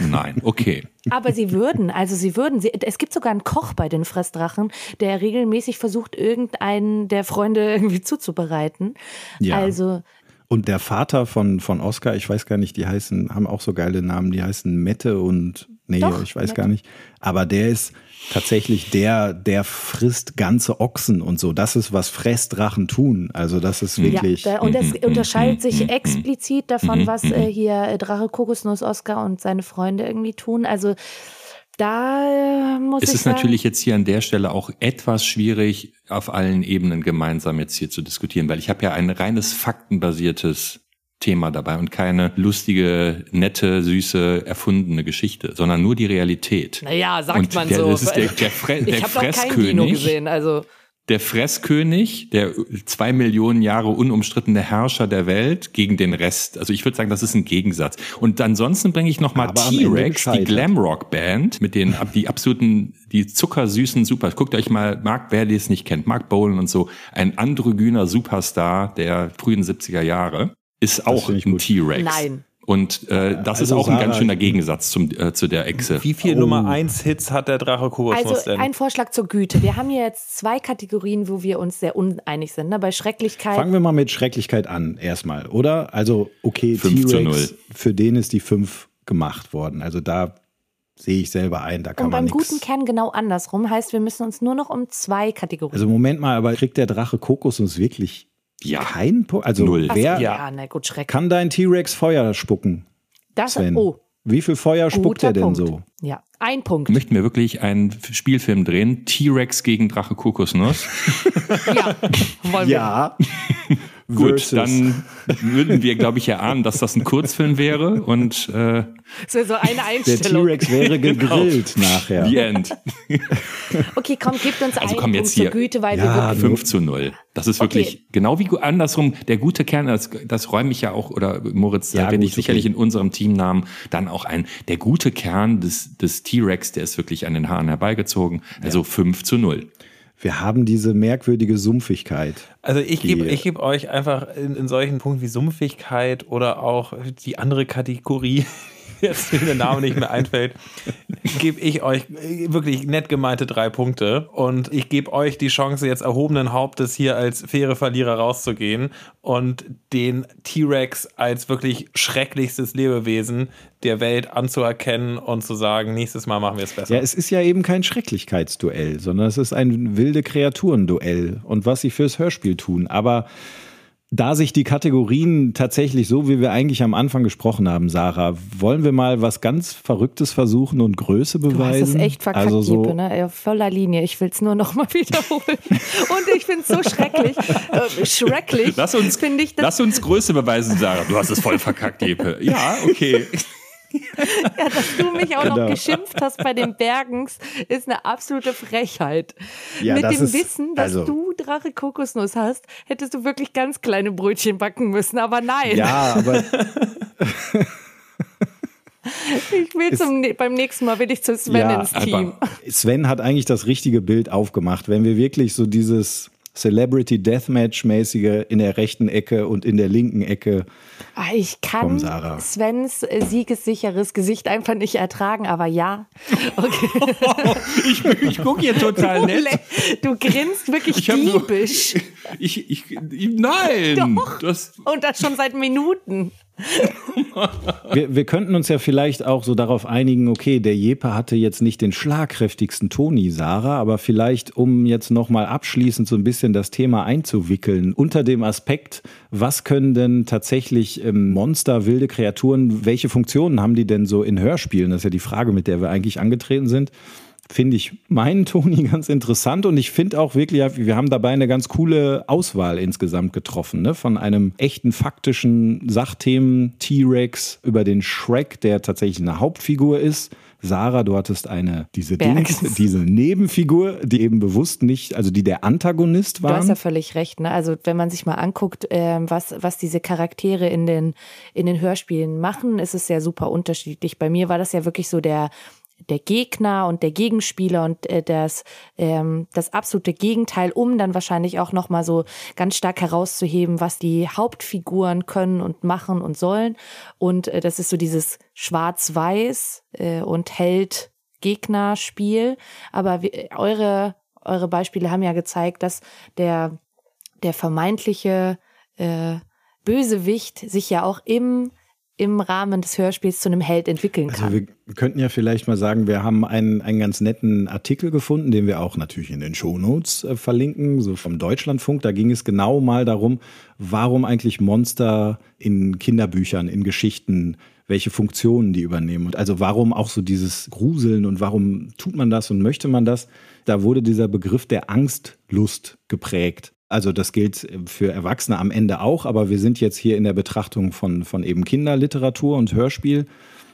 Nein, okay. Aber sie würden, also sie würden, sie, es gibt sogar einen Koch bei den Fressdrachen, der regelmäßig versucht, irgendeinen der Freunde irgendwie zuzubereiten. Ja. Also, Und der Vater von, von Oscar, ich weiß gar nicht, die heißen, haben auch so geile Namen, die heißen Mette und, nee, Doch, ich weiß Mette. gar nicht. Aber der ist tatsächlich der, der frisst ganze Ochsen und so. Das ist, was Fressdrachen tun. Also das ist wirklich. ja, da, und das Mhm, unterscheidet mhm, sich mhm, explizit davon, mhm, was mhm. äh, hier äh, Drache Kokosnuss Oscar und seine Freunde irgendwie tun. Also, da äh, muss Es ich ist sagen, natürlich jetzt hier an der Stelle auch etwas schwierig, auf allen Ebenen gemeinsam jetzt hier zu diskutieren, weil ich habe ja ein reines faktenbasiertes Thema dabei und keine lustige, nette, süße, erfundene Geschichte, sondern nur die Realität. Naja, sagt Und man der, so. Das ist der, der, Fre der ich habe kein Kino Fresskönig. gesehen, also. Der Fresskönig, der zwei Millionen Jahre unumstrittene Herrscher der Welt gegen den Rest. Also ich würde sagen, das ist ein Gegensatz. Und ansonsten bringe ich noch mal Aber am Ende T-Rex, die. Glamrock-Band, mit den die absoluten, die zuckersüßen Super. Guckt euch mal, Mark, wer es nicht kennt, Mark Bolan und so, ein androgyner Superstar der frühen 70er Jahre, ist auch ein. T-Rex. Nein. Und äh, das ist Also auch ein ganz Sarah- schöner Gegensatz zum, äh, zu der Echse. wie viel Oh. Nummer 1 Hits hat der Drache Kokosnuss Also denn? ein Vorschlag zur Güte. Wir haben hier jetzt zwei Kategorien, wo wir uns sehr uneinig sind. Ne? Bei Schrecklichkeit. Fangen wir mal mit Schrecklichkeit an, erstmal, oder? Also, okay, T-Rex, für den ist die 5 gemacht worden. Also da sehe ich selber ein, da kann und man beim nichts. guten Kern genau andersrum. Heißt, wir müssen uns nur noch um zwei Kategorien. Also Moment mal, aber kriegt der Drache Kokosnuss wirklich Ja. keinen Punkt? Also Null. Ach, wer ja, na gut, Schreck. kann dein T-Rex Feuer spucken? Das, Sven. oh, Wie viel Feuer spuckt Guter er denn Punkt. so? Ja, ein Punkt. Möchten wir wirklich einen Spielfilm drehen? T-Rex gegen Drache Kokosnuss? Ja, wollen wir. Ja. Gut, Versus. dann würden wir, glaube ich, erahnen, dass das ein Kurzfilm wäre und äh, Das wäre so eine Der Einstellung. T-Rex wäre gegrillt nachher. The End. Okay, komm, gebt uns Also einen komm, Punkt jetzt zur hier. Güte, weil Ja, wir wirklich 5 zu 0. Das ist wirklich Okay. genau wie andersrum. Der gute Kern, das, das räume ich ja auch, oder Moritz, da Ja, bin gut, ich sicherlich okay. in unserem Teamnamen dann auch ein. Der gute Kern des, des T-Rex, der ist wirklich an den Haaren herbeigezogen. Also 5 zu 0. Wir haben diese merkwürdige Sumpfigkeit. Also ich gebe ich geb euch einfach in, in solchen Punkten wie Sumpfigkeit oder auch die andere Kategorie, jetzt mir der Name nicht mehr einfällt, gebe ich euch wirklich nett gemeinte drei Punkte. Und ich gebe euch die Chance, jetzt erhobenen Hauptes hier als faire Verlierer rauszugehen und den T-Rex als wirklich schrecklichstes Lebewesen der Welt anzuerkennen und zu sagen, nächstes Mal machen wir es besser. Ja, es ist ja eben kein Schrecklichkeitsduell, sondern es ist ein wilde Kreaturenduell und was sie fürs Hörspiel tun. Aber da sich die Kategorien tatsächlich so, wie wir eigentlich am Anfang gesprochen haben, Sarah, wollen wir mal was ganz Verrücktes versuchen und Größe Du beweisen? hast es echt verkackt, also so, Jeppe, ne? Auf voller Linie. Ich will es nur noch mal wiederholen. Und ich finde es so schrecklich. Äh, schrecklich. Lass uns, finde ich das, lass uns Größe beweisen, Sarah. Du hast es voll verkackt, Jeppe. Ja, okay. ja, dass du mich auch noch Genau. geschimpft hast bei den Bergens, ist eine absolute Frechheit. Ja, Mit dem ist- Wissen, dass also- du Drache Kokosnuss hast, hättest du wirklich ganz kleine Brötchen backen müssen. Aber nein, Ja, aber ich will zum, beim nächsten Mal will ich zu Sven Ja, ins Team. Sven hat eigentlich das richtige Bild aufgemacht. Wenn wir wirklich so dieses Celebrity Deathmatch-mäßige in der rechten Ecke und in der linken Ecke. Ah, Ich kann Komm, Sarah. Svens siegessicheres Gesicht einfach nicht ertragen, aber ja. Okay. Ich, ich gucke hier total Du, nett. du grinst wirklich Ich hab nur- diebisch. Ich, ich, nein. Doch. Das, Und das schon seit Minuten. Wir, wir könnten uns ja vielleicht auch so darauf einigen, okay, der Jepe hatte jetzt nicht den schlagkräftigsten Toni, Sarah, aber vielleicht, um jetzt nochmal abschließend so ein bisschen das Thema einzuwickeln, unter dem Aspekt, was können denn tatsächlich ähm, Monster, wilde Kreaturen, welche Funktionen haben die denn so in Hörspielen? Das ist ja die Frage, mit der wir eigentlich angetreten sind. Finde ich meinen Toni ganz interessant und ich finde auch wirklich, wir haben dabei eine ganz coole Auswahl insgesamt getroffen, ne? von einem echten faktischen Sachthemen T-Rex über den Shrek, der tatsächlich eine Hauptfigur ist. Sarah, du hattest eine, diese. Dings, diese Nebenfigur, die eben bewusst nicht, also die der Antagonist Du hast ja war. völlig recht. Ne? Also wenn man sich mal anguckt, ähm, was, was diese Charaktere in den, in den Hörspielen machen, ist es ja super unterschiedlich. Bei mir war das ja wirklich so der der Gegner und der Gegenspieler und äh, das ähm, das absolute Gegenteil, um dann wahrscheinlich auch noch mal so ganz stark herauszuheben, was die Hauptfiguren können und machen und sollen. Und äh, das ist so dieses Schwarz-Weiß äh, und Held Gegner-Spiel. Aber wir, eure eure Beispiele haben ja gezeigt, dass der der vermeintliche äh, Bösewicht sich ja auch im im Rahmen des Hörspiels zu einem Held entwickeln kann. Also wir könnten ja vielleicht mal sagen, wir haben einen, einen ganz netten Artikel gefunden, den wir auch natürlich in den Shownotes äh, verlinken, so vom Deutschlandfunk. Da ging es genau mal darum, warum eigentlich Monster in Kinderbüchern, in Geschichten, welche Funktionen die übernehmen. Und also warum auch so dieses Gruseln und warum tut man das und möchte man das? Da wurde dieser Begriff der Angstlust geprägt. Also das gilt für Erwachsene am Ende auch, aber wir sind jetzt hier in der Betrachtung von, von eben Kinderliteratur und Hörspiel.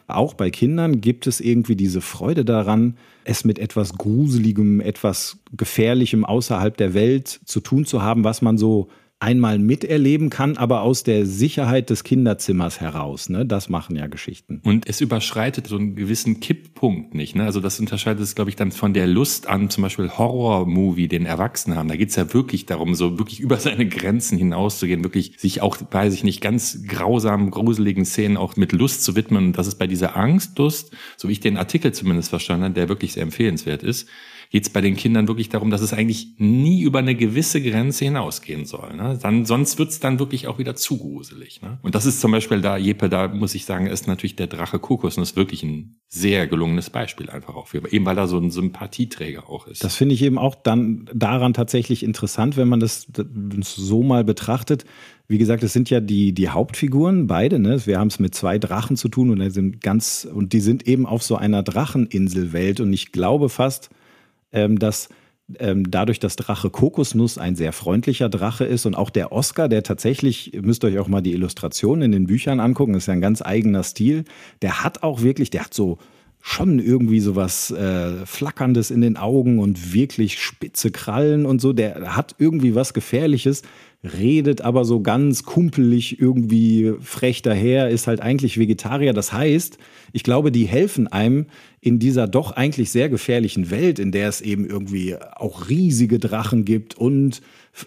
Auch bei Kindern gibt es irgendwie diese Freude daran, es mit etwas Gruseligem, etwas Gefährlichem außerhalb der Welt zu tun zu haben, was man so einmal miterleben kann, aber aus der Sicherheit des Kinderzimmers heraus. Ne? Das machen ja Geschichten. Und es überschreitet so einen gewissen Kipppunkt nicht. Ne? Also das unterscheidet es, glaube ich, dann von der Lust an zum Beispiel Horror-Movie, den Erwachsenen haben. Da geht's ja wirklich darum, so wirklich über seine Grenzen hinauszugehen, wirklich sich auch, weiß ich nicht, ganz grausamen, gruseligen Szenen auch mit Lust zu widmen. Und das ist bei dieser Angstlust, so wie ich den Artikel zumindest verstanden habe, der wirklich sehr empfehlenswert ist, geht es bei den Kindern wirklich darum, dass es eigentlich nie über eine gewisse Grenze hinausgehen soll. Ne? Dann, sonst wird's dann wirklich auch wieder zu gruselig. Ne? Und das ist zum Beispiel da, Jeppe, da muss ich sagen, ist natürlich der Drache Kokos und ist wirklich ein sehr gelungenes Beispiel einfach auch für, eben weil er so ein Sympathieträger auch ist. Das finde ich eben auch dann daran tatsächlich interessant, wenn man das so mal betrachtet. Wie gesagt, es sind ja die, die Hauptfiguren, beide. Ne? Wir haben es mit zwei Drachen zu tun und, sind ganz, und die sind eben auf so einer Dracheninselwelt. Und ich glaube fast, dass ähm, dadurch, dass Drache Kokosnuss ein sehr freundlicher Drache ist und auch der Oscar, der tatsächlich, müsst ihr euch auch mal die Illustrationen in den Büchern angucken, ist ja ein ganz eigener Stil. Der hat auch wirklich, der hat so schon irgendwie so was äh, Flackerndes in den Augen und wirklich spitze Krallen und so. Der hat irgendwie was Gefährliches redet aber so ganz kumpelig irgendwie frech daher, ist halt eigentlich Vegetarier. Das heißt, ich glaube, die helfen einem in dieser doch eigentlich sehr gefährlichen Welt, in der es eben irgendwie auch riesige Drachen gibt und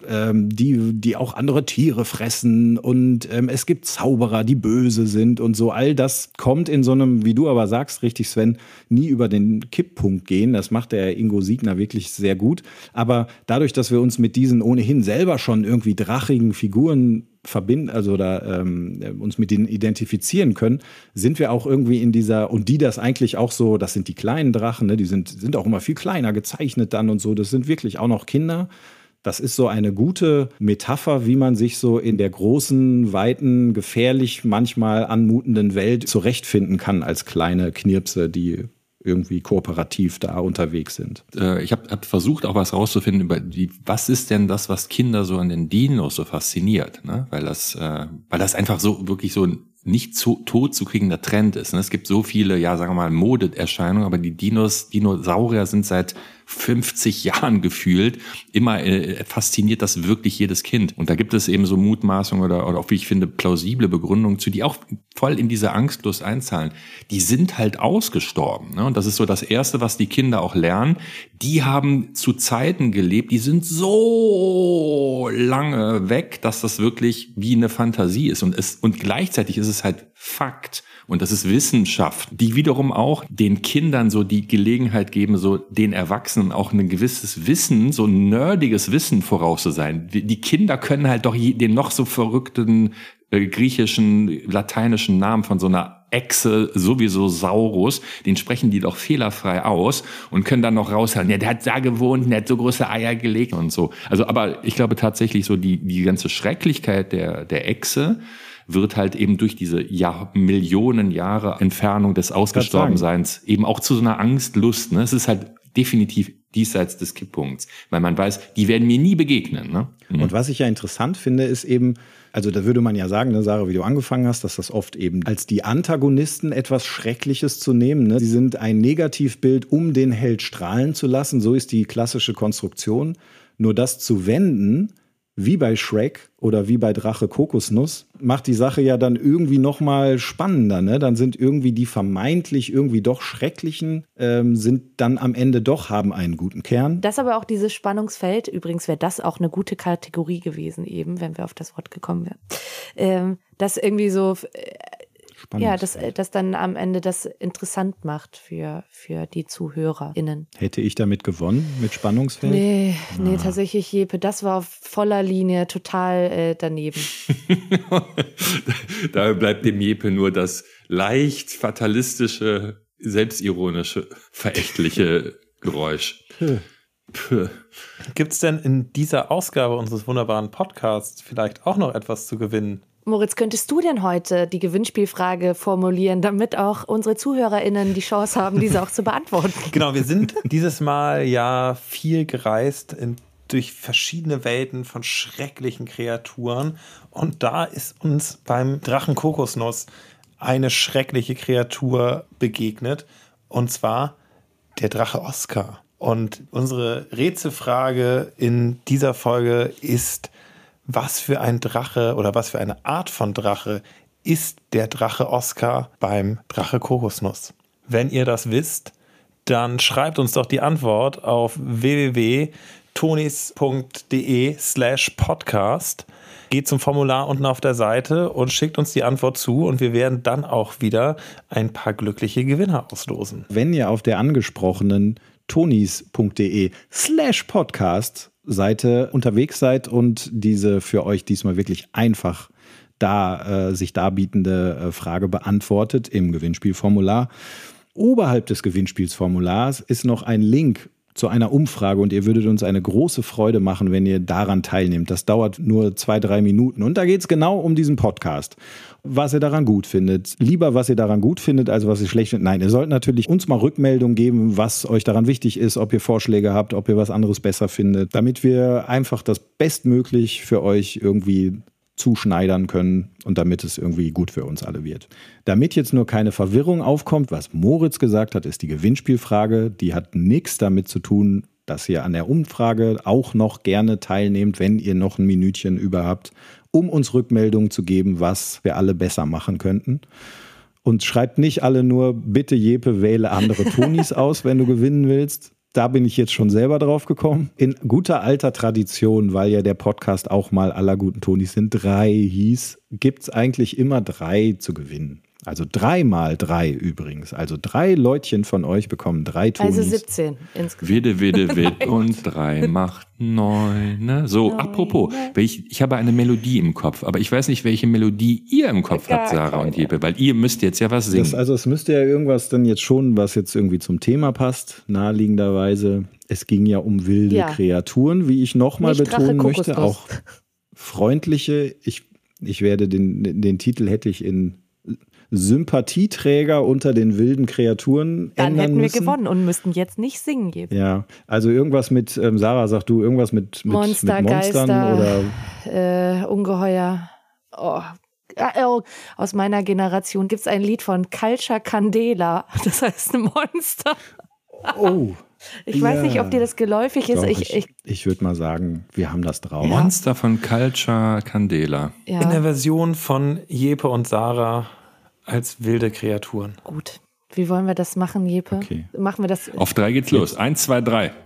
ähm, die, die auch andere Tiere fressen und ähm, es gibt Zauberer, die böse sind und so. All das kommt in so einem, wie du aber sagst, richtig Sven, nie über den Kipppunkt gehen. Das macht der Ingo Siegner wirklich sehr gut. Aber dadurch, dass wir uns mit diesen ohnehin selber schon irgendwie drachigen Figuren verbinden, also da ähm, uns mit denen identifizieren können, sind wir auch irgendwie in dieser, und die das eigentlich auch so, das sind die kleinen Drachen, ne, die sind, sind auch immer viel kleiner gezeichnet dann und so, das sind wirklich auch noch Kinder. Das ist so eine gute Metapher, wie man sich so in der großen, weiten, gefährlich manchmal anmutenden Welt zurechtfinden kann als kleine Knirpse, die irgendwie kooperativ da unterwegs sind. Äh, ich habe hab versucht auch was rauszufinden über die, was ist denn das, was Kinder so an den Dinos so fasziniert, ne? Weil das, äh, weil das einfach so wirklich so ein nicht zu, tot zu kriegender Trend ist. Ne? Es gibt so viele, ja, sagen wir mal, Modeerscheinungen, aber die Dinos, Dinosaurier sind seit 50 Jahren gefühlt, immer äh, fasziniert das wirklich jedes Kind. Und da gibt es eben so Mutmaßungen oder, oder auch, wie ich finde, plausible Begründungen zu, die auch voll in diese Angstlust einzahlen. Die sind halt ausgestorben. Ne? Und das ist so das Erste, was die Kinder auch lernen. Die haben zu Zeiten gelebt, die sind so lange weg, dass das wirklich wie eine Fantasie ist. Und, es, und gleichzeitig ist es halt Fakt. Und das ist Wissenschaft, die wiederum auch den Kindern so die Gelegenheit geben, so den Erwachsenen auch ein gewisses Wissen, so ein nerdiges Wissen voraus zu sein. Die Kinder können halt doch den noch so verrückten äh, griechischen, lateinischen Namen von so einer Echse, sowieso Saurus, den sprechen die doch fehlerfrei aus und können dann noch raushören, ja, der hat da gewohnt, der hat so große Eier gelegt und so. Also, aber ich glaube tatsächlich so die, die ganze Schrecklichkeit der, der Echse, wird halt eben durch diese Jahr, Millionen Jahre Entfernung des Ausgestorbenseins eben auch zu so einer Angstlust. Ne? Es ist halt definitiv diesseits des Kipppunkts, weil man weiß, die werden mir nie begegnen. Ne? Mhm. Und was ich ja interessant finde, ist eben, also da würde man ja sagen, ne, Sarah, wie du angefangen hast, dass das oft eben als die Antagonisten etwas Schreckliches zu nehmen. Ne? Sie sind ein Negativbild, um den Held strahlen zu lassen. So ist die klassische Konstruktion. Nur das zu wenden, wie bei Shrek oder wie bei Drache Kokosnuss, macht die Sache ja dann irgendwie noch mal spannender. Ne? Dann sind irgendwie die vermeintlich irgendwie doch schrecklichen, ähm, sind dann am Ende doch, haben einen guten Kern. Das aber auch dieses Spannungsfeld, übrigens wäre das auch eine gute Kategorie gewesen eben, wenn wir auf das Wort gekommen wären. Ähm, das irgendwie so... Äh, ja, das, das dann am Ende das interessant macht für, für die ZuhörerInnen. Hätte ich damit gewonnen, mit Spannungsfeld? Nee, ah. nee, tatsächlich, Jeppe, das war auf voller Linie total äh, daneben. da bleibt dem Jeppe nur das leicht fatalistische, selbstironische, verächtliche Geräusch. Gibt es denn in dieser Ausgabe unseres wunderbaren Podcasts vielleicht auch noch etwas zu gewinnen? Moritz, könntest du denn heute die Gewinnspielfrage formulieren, damit auch unsere ZuhörerInnen die Chance haben, diese auch zu beantworten? Genau, wir sind dieses Mal ja viel gereist in, durch verschiedene Welten von schrecklichen Kreaturen. Und da ist uns beim Drachen Kokosnuss eine schreckliche Kreatur begegnet. Und zwar der Drache Oscar. Und unsere Rätselfrage in dieser Folge ist, was für ein Drache oder was für eine Art von Drache ist der Drache Oscar beim Drache Kokosnuss? Wenn ihr das wisst, dann schreibt uns doch die Antwort auf www.tonis.de slash podcast. Geht zum Formular unten auf der Seite und schickt uns die Antwort zu und wir werden dann auch wieder ein paar glückliche Gewinner auslosen. Wenn ihr auf der angesprochenen tonis.de slash podcast Seite unterwegs seid und diese für euch diesmal wirklich einfach da äh, sich darbietende äh, Frage beantwortet im Gewinnspielformular. Oberhalb des Gewinnspielsformulars ist noch ein Link zu einer Umfrage und ihr würdet uns eine große Freude machen, wenn ihr daran teilnehmt. Das dauert nur zwei, drei Minuten und da geht es genau um diesen Podcast. Was ihr daran gut findet. Lieber, was ihr daran gut findet, als was ihr schlecht findet. Nein, ihr sollt natürlich uns mal Rückmeldung geben, was euch daran wichtig ist, ob ihr Vorschläge habt, ob ihr was anderes besser findet, damit wir einfach das bestmöglich für euch irgendwie zuschneidern können und damit es irgendwie gut für uns alle wird. Damit jetzt nur keine Verwirrung aufkommt, was Moritz gesagt hat, ist die Gewinnspielfrage. Die hat nichts damit zu tun, dass ihr an der Umfrage auch noch gerne teilnehmt, wenn ihr noch ein Minütchen über habt, um uns Rückmeldungen zu geben, was wir alle besser machen könnten. Und schreibt nicht alle nur, bitte Jepe, wähle andere Tonis aus, wenn du gewinnen willst, da bin ich jetzt schon selber drauf gekommen. In guter alter Tradition, weil ja der Podcast auch mal aller guten Tonis sind drei hieß, gibt es eigentlich immer drei zu gewinnen. Also dreimal drei übrigens. Also drei Leutchen von euch bekommen drei Tonis. Also 17 insgesamt. Wede, wede, wed und drei macht neun. Ne? So, Neun, apropos, ne? welch, ich habe eine Melodie im Kopf, aber ich weiß nicht, welche Melodie ihr im Kopf Gar habt, Sarah keine. und Jeppe, weil ihr müsst jetzt ja was singen. Das, also es müsste ja irgendwas dann jetzt schon, was jetzt irgendwie zum Thema passt, naheliegenderweise. Es ging ja um wilde Ja. Kreaturen, wie ich nochmal betonen möchte. Auch freundliche, ich, ich werde den, den Titel hätte ich in Sympathieträger unter den wilden Kreaturen Dann ändern hätten wir müssen. gewonnen und müssten jetzt nicht singen geben. Ja, also irgendwas mit, ähm, Sarah, sag du, irgendwas mit, mit, Monster, mit Monstern Geister. oder Äh, Ungeheuer. Oh. Ah, oh. Aus meiner Generation gibt es ein Lied von Culture Candela. Das heißt ein Monster. Oh. Ich weiß Ja. nicht, ob dir das geläufig ist. Doch, ich, ich, ich, würde mal sagen, wir haben das drauf. Monster von Culture Candela. In der ja, Version von Jepe und Sarah als wilde Kreaturen. gut. Wie wollen wir das machen, Jepe? Okay. Machen wir das. Auf drei geht's los. Eins, zwei, drei.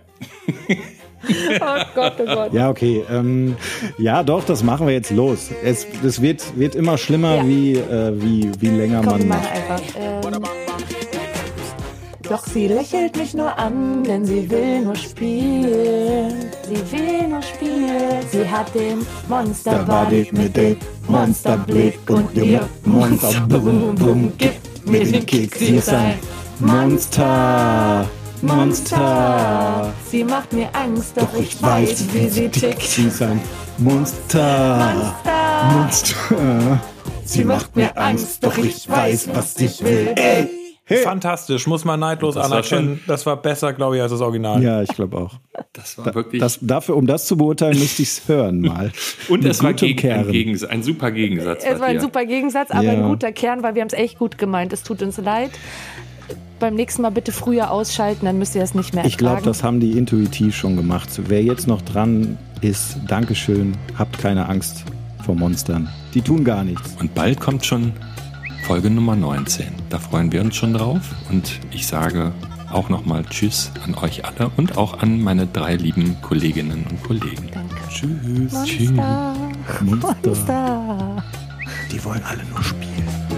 Oh Gott, oh Gott. Ja, okay. Ähm, ja, doch, das machen wir jetzt los. Es, es wird, wird immer schlimmer, Ja. wie, äh, wie, wie länger Komm, man macht. einfach. Ähm, doch sie lächelt mich nur an, denn sie will nur spielen. Sie will nur spielen. Sie hat den Monsterbody mit dem Monsterblick und ihr Monsterbum Bum gibt mir den Kick. Sie ist ein Monster. Monster. Sie macht mir Angst, doch ich weiß, wie sie tickt. Sie ist ein Monster. Monster. Sie macht mir Angst, doch ich weiß, was sie will. Ey. Fantastisch, muss man neidlos Das war anerkennen. Das war besser, glaube ich, als das Original. Ja, ich glaube auch. Das war wirklich. Das, dafür, um das zu beurteilen, müsste ich es hören mal. und es war gegen, ein, Kern. Gegensatz, ein super Gegensatz. Es war ein super Gegensatz, aber Ja. ein guter Kern, weil wir haben es echt gut gemeint. Es tut uns leid. Beim nächsten Mal bitte früher ausschalten, dann müsst ihr es nicht mehr Ich glaube, das haben die intuitiv schon gemacht. Wer jetzt noch dran ist, Dankeschön, habt keine Angst vor Monstern. Die tun gar nichts. Und bald kommt schon Folge Nummer 19. Da freuen wir uns schon drauf. Und ich sage auch nochmal Tschüss an euch alle und auch an meine drei lieben Kolleginnen und Kollegen. Danke. Tschüss. Tschüss. Monster. Monster. Monster. Die wollen alle nur spielen.